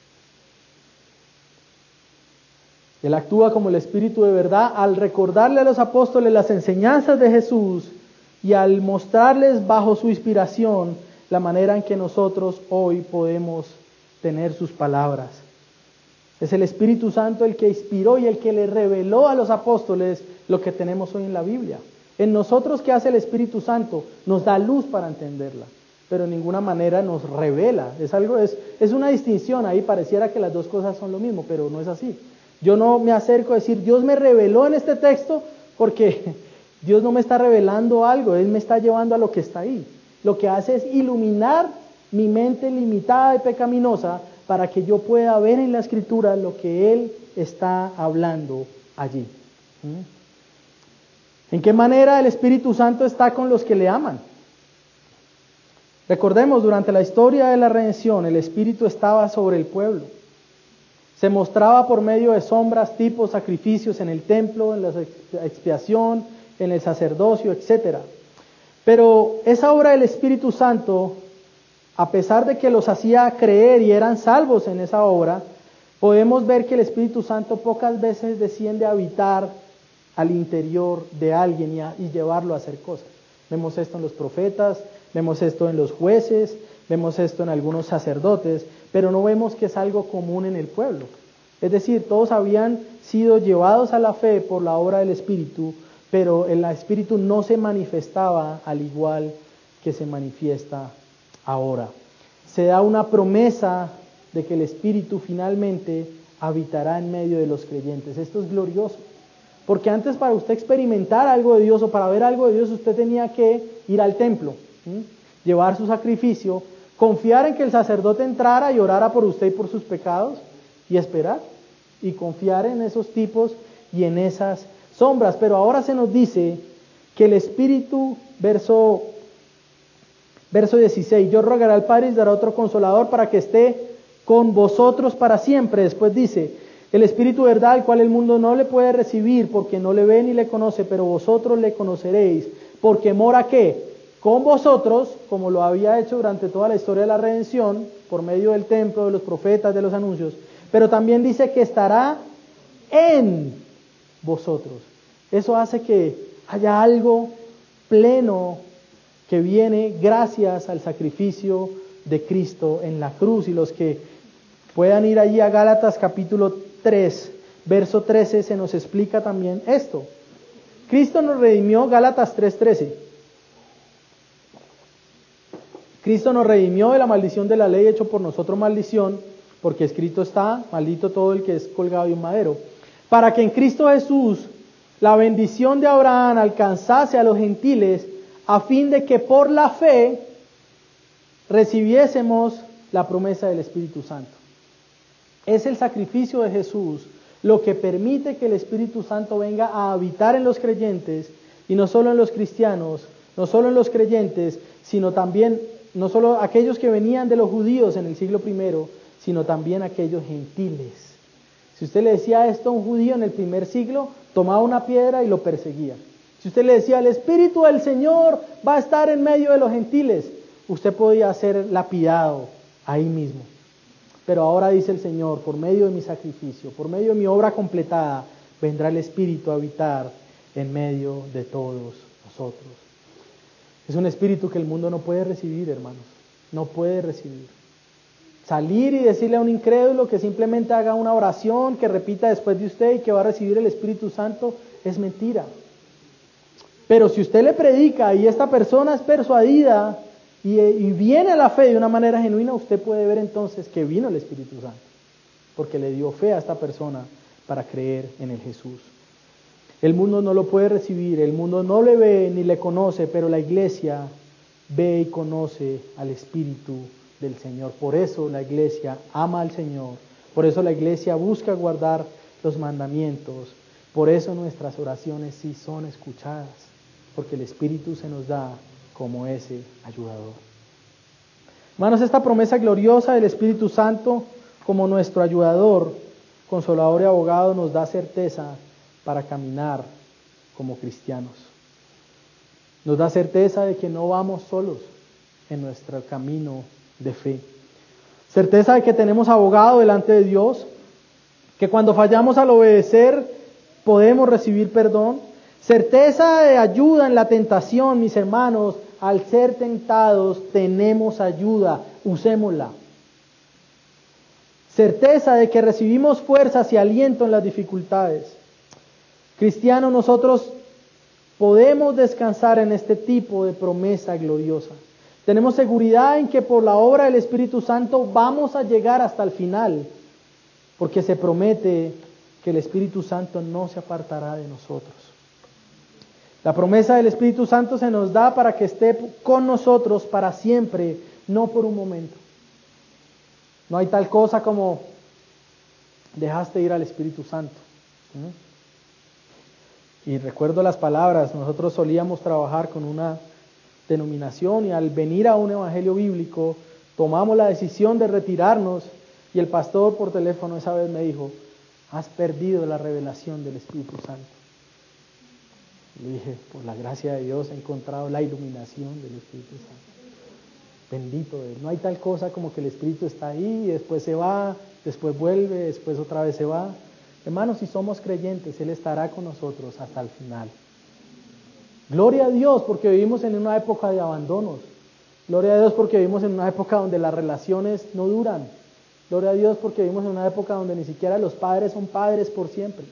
Él actúa como el Espíritu de verdad al recordarle a los apóstoles las enseñanzas de Jesús y al mostrarles bajo su inspiración la manera en que nosotros hoy podemos tener sus palabras. Es el Espíritu Santo el que inspiró y el que le reveló a los apóstoles lo que tenemos hoy en la Biblia. En nosotros, ¿qué hace el Espíritu Santo? Nos da luz para entenderla, pero en ninguna manera nos revela. Es algo, es, es una distinción ahí, pareciera que las dos cosas son lo mismo, pero no es así. Yo no me acerco a decir, Dios me reveló en este texto porque [laughs] Dios no me está revelando algo, Él me está llevando a lo que está ahí. Lo que hace es iluminar mi mente limitada y pecaminosa para que yo pueda ver en la escritura lo que Él está hablando allí. ¿Mm? ¿En qué manera el Espíritu Santo está con los que le aman? Recordemos, durante la historia de la redención, el Espíritu estaba sobre el pueblo. Se mostraba por medio de sombras, tipos, sacrificios en el templo, en la expiación, en el sacerdocio, etc. Pero esa obra del Espíritu Santo, a pesar de que los hacía creer y eran salvos en esa obra, podemos ver que el Espíritu Santo pocas veces desciende a habitar al interior de alguien y, llevarlo a hacer cosas. Vemos esto en los profetas, vemos esto en los jueces, vemos esto en algunos sacerdotes, pero no vemos que es algo común en el pueblo. Es decir, todos habían sido llevados a la fe por la obra del Espíritu, pero el Espíritu no se manifestaba al igual que se manifiesta ahora. Se da una promesa de que el Espíritu finalmente habitará en medio de los creyentes. Esto es glorioso. Porque antes para usted experimentar algo de Dios o para ver algo de Dios, usted tenía que ir al templo, llevar su sacrificio, confiar en que el sacerdote entrara y orara por usted y por sus pecados y esperar. Y confiar en esos tipos y en esas sombras. Pero ahora se nos dice que el Espíritu, verso, verso 16, yo rogaré al Padre y dará otro consolador para que esté con vosotros para siempre. Después dice, el Espíritu verdad, el cual el mundo no le puede recibir porque no le ve ni le conoce, pero vosotros le conoceréis, porque mora qué? Con vosotros, como lo había hecho durante toda la historia de la redención, por medio del templo, de los profetas, de los anuncios, pero también dice que estará en vosotros. Eso hace que haya algo pleno que viene gracias al sacrificio de Cristo en la cruz y los que Puedan ir allí a Gálatas capítulo 3, verso 13, se nos explica también esto. Cristo nos redimió, Gálatas 3:13. Cristo nos redimió de la maldición de la ley hecho por nosotros maldición, porque escrito está, maldito todo el que es colgado de un madero, para que en Cristo Jesús la bendición de Abraham alcanzase a los gentiles, a fin de que por la fe recibiésemos la promesa del Espíritu Santo. Es el sacrificio de Jesús lo que permite que el Espíritu Santo venga a habitar en los creyentes y no solo en los cristianos, no solo en los creyentes, sino también, no solo aquellos que venían de los judíos en el siglo I, sino también aquellos gentiles. Si usted le decía esto a un judío en el primer siglo, tomaba una piedra y lo perseguía. Si usted le decía, el Espíritu del Señor va a estar en medio de los gentiles, usted podía ser lapidado ahí mismo. Pero ahora dice el Señor, por medio de mi sacrificio, por medio de mi obra completada, vendrá el Espíritu a habitar en medio de todos nosotros. Es un espíritu que el mundo no puede recibir, hermanos. No puede recibir. Salir y decirle a un incrédulo que simplemente haga una oración, que repita después de usted y que va a recibir el Espíritu Santo, es mentira. Pero si usted le predica y esta persona es persuadida y, viene a la fe de una manera genuina, usted puede ver entonces que vino el Espíritu Santo, porque le dio fe a esta persona para creer en el Jesús. El mundo no lo puede recibir, el mundo no le ve ni le conoce, pero la iglesia ve y conoce al Espíritu del Señor. Por eso la iglesia ama al Señor, por eso la iglesia busca guardar los mandamientos, por eso nuestras oraciones sí son escuchadas, porque el Espíritu se nos da como ese ayudador. Hermanos, esta promesa gloriosa del Espíritu Santo como nuestro ayudador, consolador y abogado nos da certeza para caminar como cristianos. Nos da certeza de que no vamos solos en nuestro camino de fe. Certeza de que tenemos abogado delante de Dios, que cuando fallamos al obedecer podemos recibir perdón. Certeza de ayuda en la tentación, mis hermanos, al ser tentados tenemos ayuda, usémosla. Certeza de que recibimos fuerzas y aliento en las dificultades. Cristiano, nosotros podemos descansar en este tipo de promesa gloriosa. Tenemos seguridad en que por la obra del Espíritu Santo vamos a llegar hasta el final, porque se promete que el Espíritu Santo no se apartará de nosotros. La promesa del Espíritu Santo se nos da para que esté con nosotros para siempre, no por un momento. No hay tal cosa como dejaste ir al Espíritu Santo. Y recuerdo las palabras, nosotros solíamos trabajar con una denominación y al venir a un evangelio bíblico tomamos la decisión de retirarnos y el pastor por teléfono esa vez me dijo, has perdido la revelación del Espíritu Santo. Le dije, por la gracia de Dios he encontrado la iluminación del Espíritu Santo. Bendito Él. No hay tal cosa como que el Espíritu está ahí y después se va, después vuelve, después otra vez se va. Hermanos, si somos creyentes, Él estará con nosotros hasta el final. Gloria a Dios porque vivimos en una época de abandonos. Gloria a Dios porque vivimos en una época donde las relaciones no duran. Gloria a Dios porque vivimos en una época donde ni siquiera los padres son padres por siempre.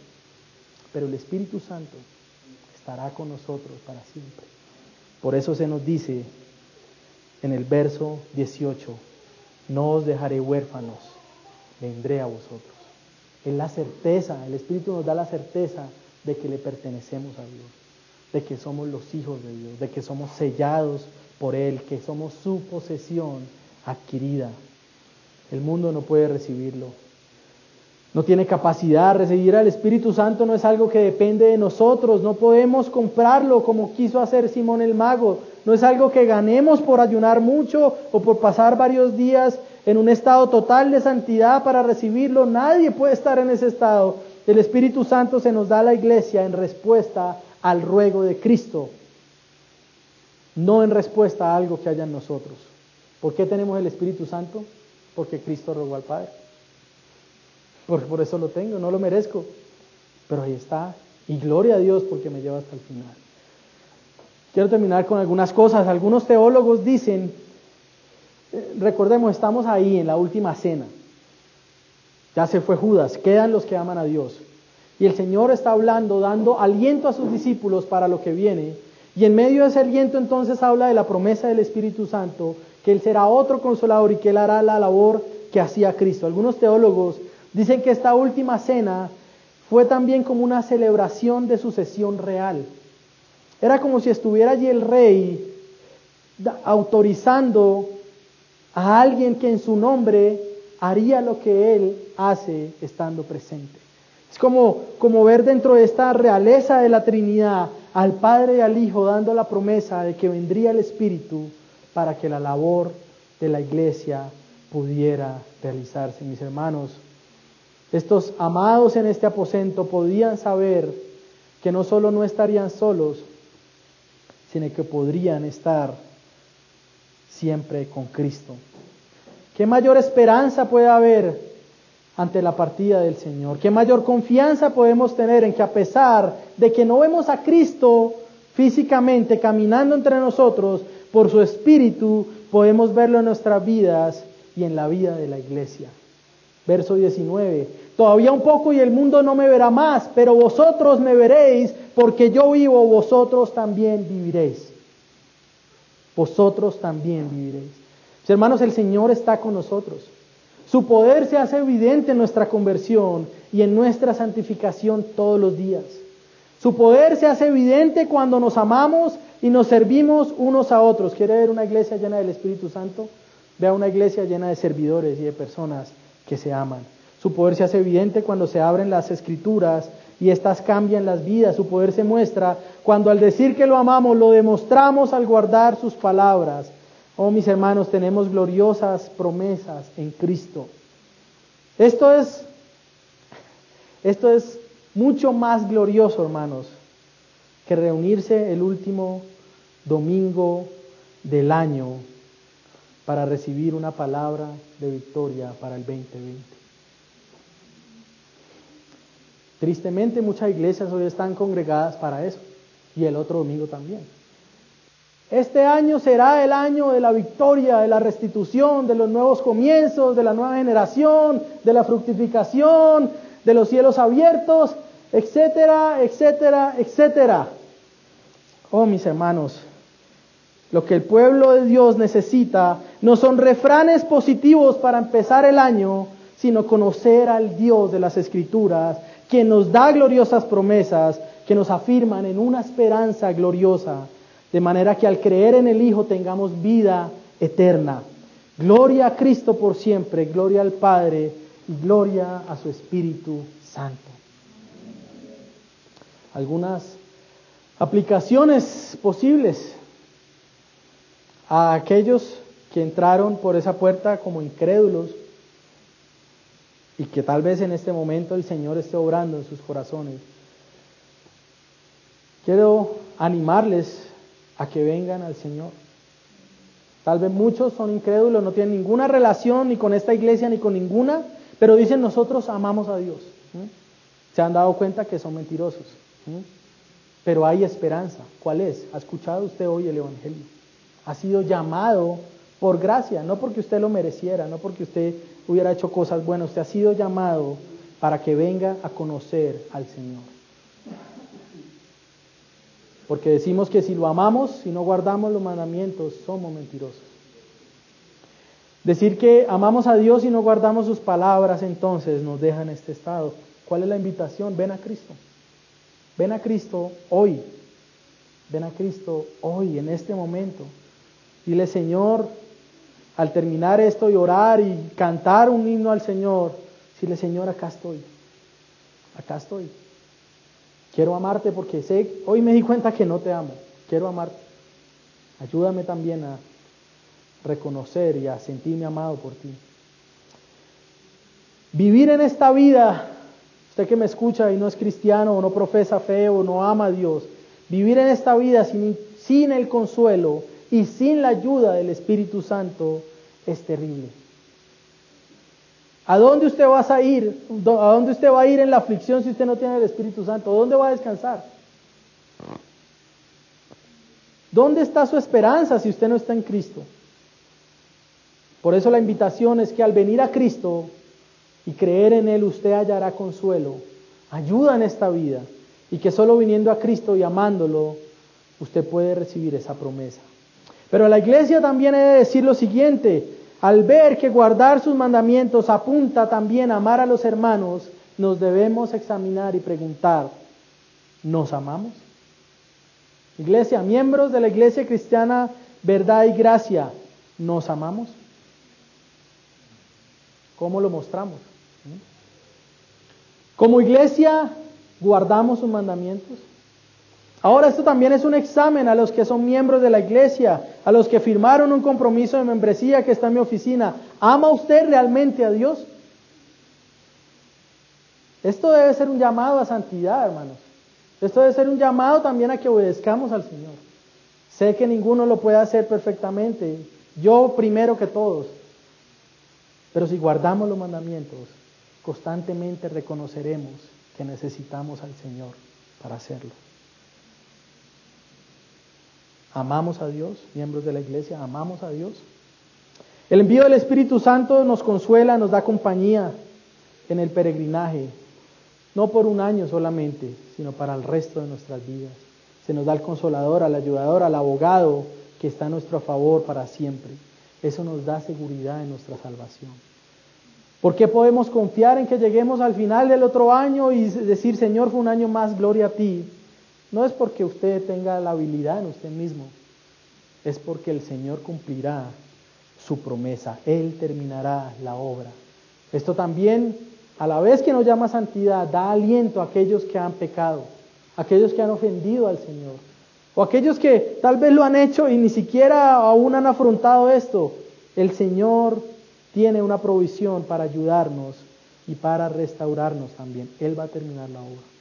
Pero el Espíritu Santo estará con nosotros para siempre. Por eso se nos dice en el verso 18, no os dejaré huérfanos, vendré a vosotros. Es la certeza, el Espíritu nos da la certeza de que le pertenecemos a Dios, de que somos los hijos de Dios, de que somos sellados por Él, que somos su posesión adquirida. El mundo no puede recibirlo. No tiene capacidad. Recibir al Espíritu Santo no es algo que depende de nosotros. No podemos comprarlo como quiso hacer Simón el Mago. No es algo que ganemos por ayunar mucho o por pasar varios días en un estado total de santidad para recibirlo. Nadie puede estar en ese estado. El Espíritu Santo se nos da a la iglesia en respuesta al ruego de Cristo, no en respuesta a algo que haya en nosotros. ¿Por qué tenemos el Espíritu Santo? Porque Cristo rogó al Padre. Por, por eso lo tengo, no lo merezco. Pero ahí está. Y gloria a Dios porque me lleva hasta el final. Quiero terminar con algunas cosas. Algunos teólogos dicen recordemos, estamos ahí en la última cena. Ya se fue Judas, quedan los que aman a Dios. Y el Señor está hablando, dando aliento a sus discípulos para lo que viene. Y en medio de ese aliento entonces habla de la promesa del Espíritu Santo, que Él será otro consolador y que Él hará la labor que hacía Cristo. Algunos teólogos dicen que esta última cena fue también como una celebración de sucesión real. Era como si estuviera allí el rey autorizando a alguien que en su nombre haría lo que Él hace estando presente. Es como, como ver dentro de esta realeza de la Trinidad al Padre y al Hijo dando la promesa de que vendría el Espíritu para que la labor de la iglesia pudiera realizarse. Mis hermanos, estos amados en este aposento podían saber que no solo no estarían solos, sino que podrían estar siempre con Cristo. ¿Qué mayor esperanza puede haber ante la partida del Señor? ¿Qué mayor confianza podemos tener en que a pesar de que no vemos a Cristo físicamente caminando entre nosotros, por su Espíritu podemos verlo en nuestras vidas y en la vida de la iglesia? Verso 19. Todavía un poco y el mundo no me verá más, pero vosotros me veréis, porque yo vivo, vosotros también viviréis. Vosotros también viviréis hermanos, el Señor está con nosotros. Su poder se hace evidente en nuestra conversión y en nuestra santificación todos los días. Su poder se hace evidente cuando nos amamos y nos servimos unos a otros. ¿Quiere ver una iglesia llena del Espíritu Santo? Vea una iglesia llena de servidores y de personas que se aman. Su poder se hace evidente cuando se abren las escrituras y éstas cambian las vidas. Su poder se muestra cuando al decir que lo amamos lo demostramos al guardar sus palabras Oh, mis hermanos, tenemos gloriosas promesas en Cristo. Esto es, esto es mucho más glorioso, hermanos, que reunirse el último domingo del año para recibir una palabra de victoria para el 2020. Tristemente muchas iglesias hoy están congregadas para eso y el otro domingo también. Este año será el año de la victoria, de la restitución, de los nuevos comienzos, de la nueva generación, de la fructificación, de los cielos abiertos. etcétera, etcétera, etcétera. Oh, mis hermanos, lo que el pueblo de Dios necesita no son refranes positivos para empezar el año, sino conocer al Dios de las Escrituras, que nos da gloriosas promesas, que nos afirman en una esperanza gloriosa, de manera que al creer en el Hijo tengamos vida eterna. Gloria a Cristo por siempre, gloria al Padre y gloria a su Espíritu Santo. Algunas aplicaciones posibles a aquellos que entraron por esa puerta como incrédulos y que tal vez en este momento el Señor esté obrando en sus corazones. Quiero animarles a que vengan al Señor. Tal vez muchos son incrédulos, no tienen ninguna relación ni con esta iglesia ni con ninguna, pero dicen nosotros amamos a Dios. Se han dado cuenta que son mentirosos. Pero hay esperanza. ¿Cuál es? ¿Ha escuchado usted hoy el Evangelio? Ha sido llamado por gracia, no porque usted lo mereciera, no porque usted hubiera hecho cosas buenas, usted ha sido llamado para que venga a conocer al Señor. Porque decimos que si lo amamos, si no guardamos los mandamientos, somos mentirosos. Decir que amamos a Dios y no guardamos sus palabras, entonces nos deja en este estado. ¿Cuál es la invitación? Ven a Cristo. Ven a Cristo hoy. Ven a Cristo hoy, en este momento. Dile, Señor, al terminar esto y orar y cantar un himno al Señor, dile, Señor, acá estoy. Acá estoy. Quiero amarte porque sé, hoy me di cuenta que no te amo. Quiero amarte. Ayúdame también a reconocer y a sentirme amado por ti. Vivir en esta vida Usted que me escucha y no es cristiano o no profesa fe o no ama a Dios, vivir en esta vida sin, sin el consuelo y sin la ayuda del Espíritu Santo es terrible. ¿A dónde usted va a ir? ¿A dónde usted va a ir en la aflicción si usted no tiene el Espíritu Santo? ¿Dónde va a descansar? ¿Dónde está su esperanza si usted no está en Cristo? Por eso la invitación es que al venir a Cristo y creer en Él usted hallará consuelo, ayuda en esta vida y que solo viniendo a Cristo y amándolo usted puede recibir esa promesa. Pero la iglesia también he de decir lo siguiente, al ver que guardar sus mandamientos apunta también a amar a los hermanos, nos debemos examinar y preguntar, ¿nos amamos? Iglesia, miembros de la iglesia cristiana, verdad y gracia, ¿nos amamos? ¿Cómo lo mostramos? Como iglesia, guardamos sus mandamientos. Ahora esto también es un examen a los que son miembros de la iglesia, a los que firmaron un compromiso de membresía que está en mi oficina. ¿Ama usted realmente a Dios? Esto debe ser un llamado a santidad, hermanos. Esto debe ser un llamado también a que obedezcamos al Señor. Sé que ninguno lo puede hacer perfectamente, yo primero que todos. Pero si guardamos los mandamientos, constantemente reconoceremos que necesitamos al Señor para hacerlo. Amamos a Dios, miembros de la iglesia, amamos a Dios. El envío del Espíritu Santo nos consuela, nos da compañía en el peregrinaje, no por un año solamente, sino para el resto de nuestras vidas. Se nos da el consolador, al ayudador, al abogado que está a nuestro favor para siempre. Eso nos da seguridad en nuestra salvación. ¿Por qué podemos confiar en que lleguemos al final del otro año y decir, Señor, fue un año más, gloria a ti? No es porque usted tenga la habilidad en usted mismo, es porque el Señor cumplirá su promesa, Él terminará la obra. Esto también, a la vez que nos llama santidad, da aliento a aquellos que han pecado, aquellos que han ofendido al Señor, o aquellos que tal vez lo han hecho y ni siquiera aún han afrontado esto. El Señor tiene una provisión para ayudarnos y para restaurarnos también. Él va a terminar la obra.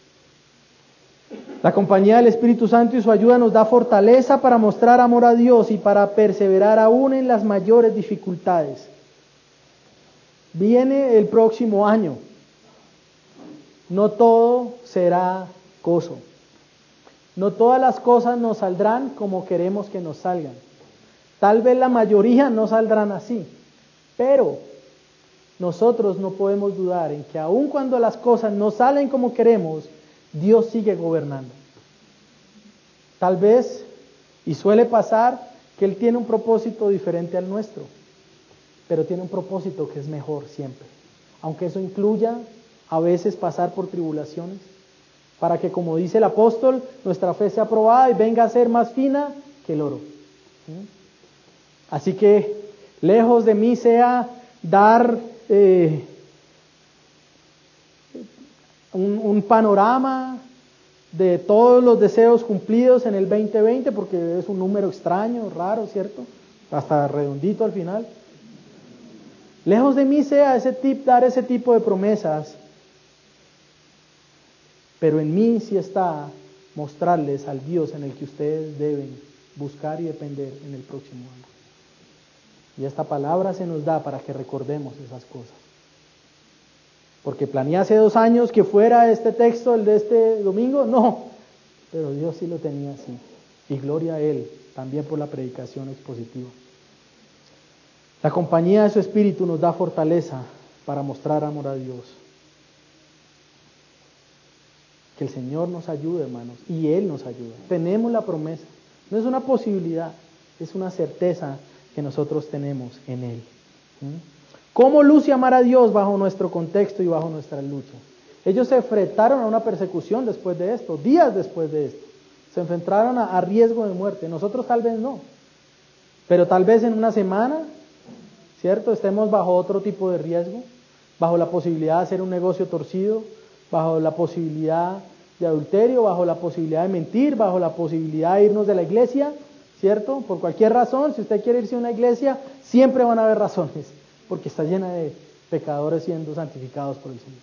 La compañía del Espíritu Santo y su ayuda nos da fortaleza para mostrar amor a Dios y para perseverar aún en las mayores dificultades. Viene el próximo año. No todo será gozo. No todas las cosas nos saldrán como queremos que nos salgan. Tal vez la mayoría no saldrán así. Pero nosotros no podemos dudar en que aun cuando las cosas no salen como queremos, Dios sigue gobernando. Tal vez, y suele pasar, que Él tiene un propósito diferente al nuestro, pero tiene un propósito que es mejor siempre. Aunque eso incluya a veces pasar por tribulaciones, para que, como dice el apóstol, nuestra fe sea probada y venga a ser más fina que el oro. Así que, lejos de mí sea dar eh, un, panorama de todos los deseos cumplidos en el 2020, porque es un número extraño, raro, ¿cierto? Hasta redondito al final. Lejos de mí sea ese tip, dar ese tipo de promesas, pero en mí sí está mostrarles al Dios en el que ustedes deben buscar y depender en el próximo año. Y esta palabra se nos da para que recordemos esas cosas. Porque planeé hace dos años que fuera este texto, el de este domingo, no, pero Dios sí lo tenía así. Y gloria a Él, también por la predicación expositiva. La compañía de su Espíritu nos da fortaleza para mostrar amor a Dios. Que el Señor nos ayude, hermanos, y Él nos ayuda. Tenemos la promesa. No es una posibilidad, es una certeza que nosotros tenemos en Él. ¿Mm? ¿Cómo luce amar a Dios bajo nuestro contexto y bajo nuestra lucha? Ellos se enfrentaron a una persecución después de esto, días después de esto. Se enfrentaron a, a riesgo de muerte. Nosotros tal vez no. Pero tal vez en una semana, ¿cierto? Estemos bajo otro tipo de riesgo, bajo la posibilidad de hacer un negocio torcido, bajo la posibilidad de adulterio, bajo la posibilidad de mentir, bajo la posibilidad de irnos de la iglesia, ¿cierto? Por cualquier razón, si usted quiere irse a una iglesia, siempre van a haber razones, porque está llena de pecadores siendo santificados por el Señor.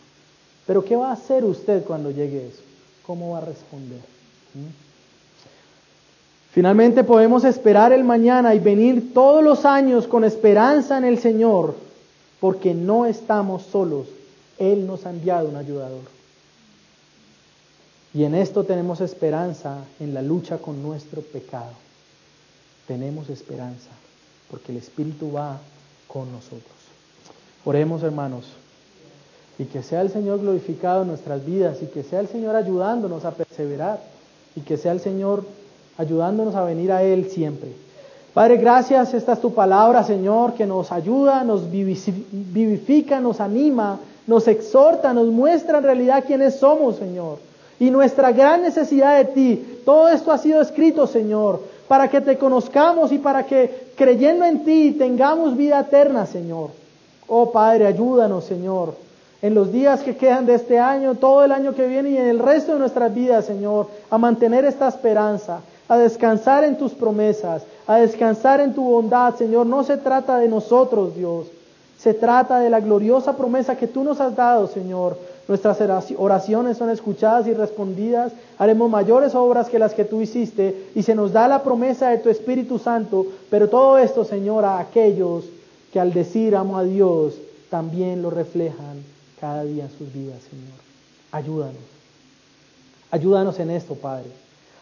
Pero ¿qué va a hacer usted cuando llegue eso? ¿Cómo va a responder? ¿Mm? Finalmente podemos esperar el mañana y venir todos los años con esperanza en el Señor, porque no estamos solos. Él nos ha enviado un ayudador. Y en esto tenemos esperanza en la lucha con nuestro pecado. Tenemos esperanza porque el Espíritu va con nosotros. Oremos hermanos y que sea el Señor glorificado en nuestras vidas y que sea el Señor ayudándonos a perseverar y que sea el Señor ayudándonos a venir a Él siempre. Padre, gracias, esta es tu palabra, Señor, que nos ayuda, nos vivifica, nos anima, nos exhorta, nos muestra en realidad quiénes somos, Señor y nuestra gran necesidad de ti. Todo esto ha sido escrito, Señor, para que te conozcamos y para que creyendo en ti tengamos vida eterna, Señor. Oh Padre, ayúdanos, Señor, en los días que quedan de este año, todo el año que viene y en el resto de nuestras vidas, Señor, a mantener esta esperanza, a descansar en tus promesas, a descansar en tu bondad, Señor. No se trata de nosotros, Dios. Se trata de la gloriosa promesa que tú nos has dado, Señor, Nuestras oraciones son escuchadas y respondidas. Haremos mayores obras que las que tú hiciste y se nos da la promesa de tu Espíritu Santo. Pero todo esto, Señor, a aquellos que al decir amo a Dios también lo reflejan cada día en sus vidas, Señor. Ayúdanos. Ayúdanos en esto, Padre.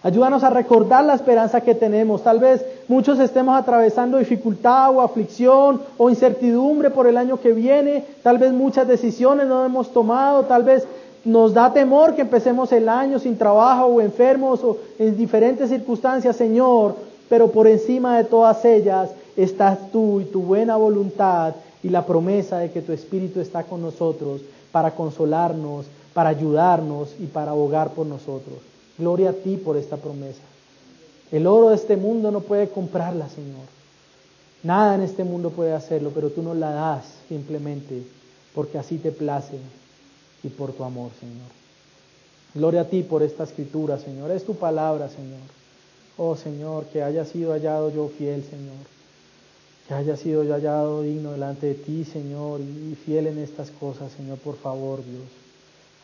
Ayúdanos a recordar la esperanza que tenemos. Tal vez muchos estemos atravesando dificultad o aflicción o incertidumbre por el año que viene. Tal vez muchas decisiones no hemos tomado. Tal vez nos da temor que empecemos el año sin trabajo o enfermos o en diferentes circunstancias, Señor. Pero por encima de todas ellas estás tú y tu buena voluntad y la promesa de que tu Espíritu está con nosotros para consolarnos, para ayudarnos y para abogar por nosotros. Gloria a ti por esta promesa. El oro de este mundo no puede comprarla, Señor. Nada en este mundo puede hacerlo, pero tú nos la das simplemente porque así te place y por tu amor, Señor. Gloria a ti por esta escritura, Señor. Es tu palabra, Señor. Oh, Señor, que haya sido hallado yo fiel, Señor. Que haya sido yo hallado digno delante de ti, Señor, y fiel en estas cosas, Señor, por favor, Dios.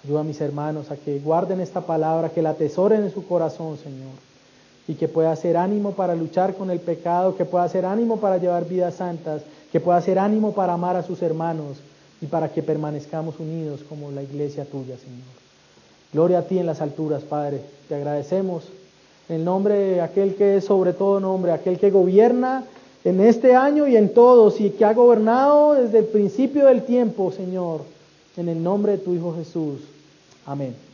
Ayuda a mis hermanos a que guarden esta palabra, que la atesoren en su corazón, Señor. Y que pueda ser ánimo para luchar con el pecado, que pueda ser ánimo para llevar vidas santas, que pueda ser ánimo para amar a sus hermanos y para que permanezcamos unidos como la iglesia tuya, Señor. Gloria a ti en las alturas, Padre. Te agradecemos en el nombre de aquel que es sobre todo nombre, aquel que gobierna en este año y en todos y que ha gobernado desde el principio del tiempo, Señor. En el nombre de tu Hijo Jesús. Amén.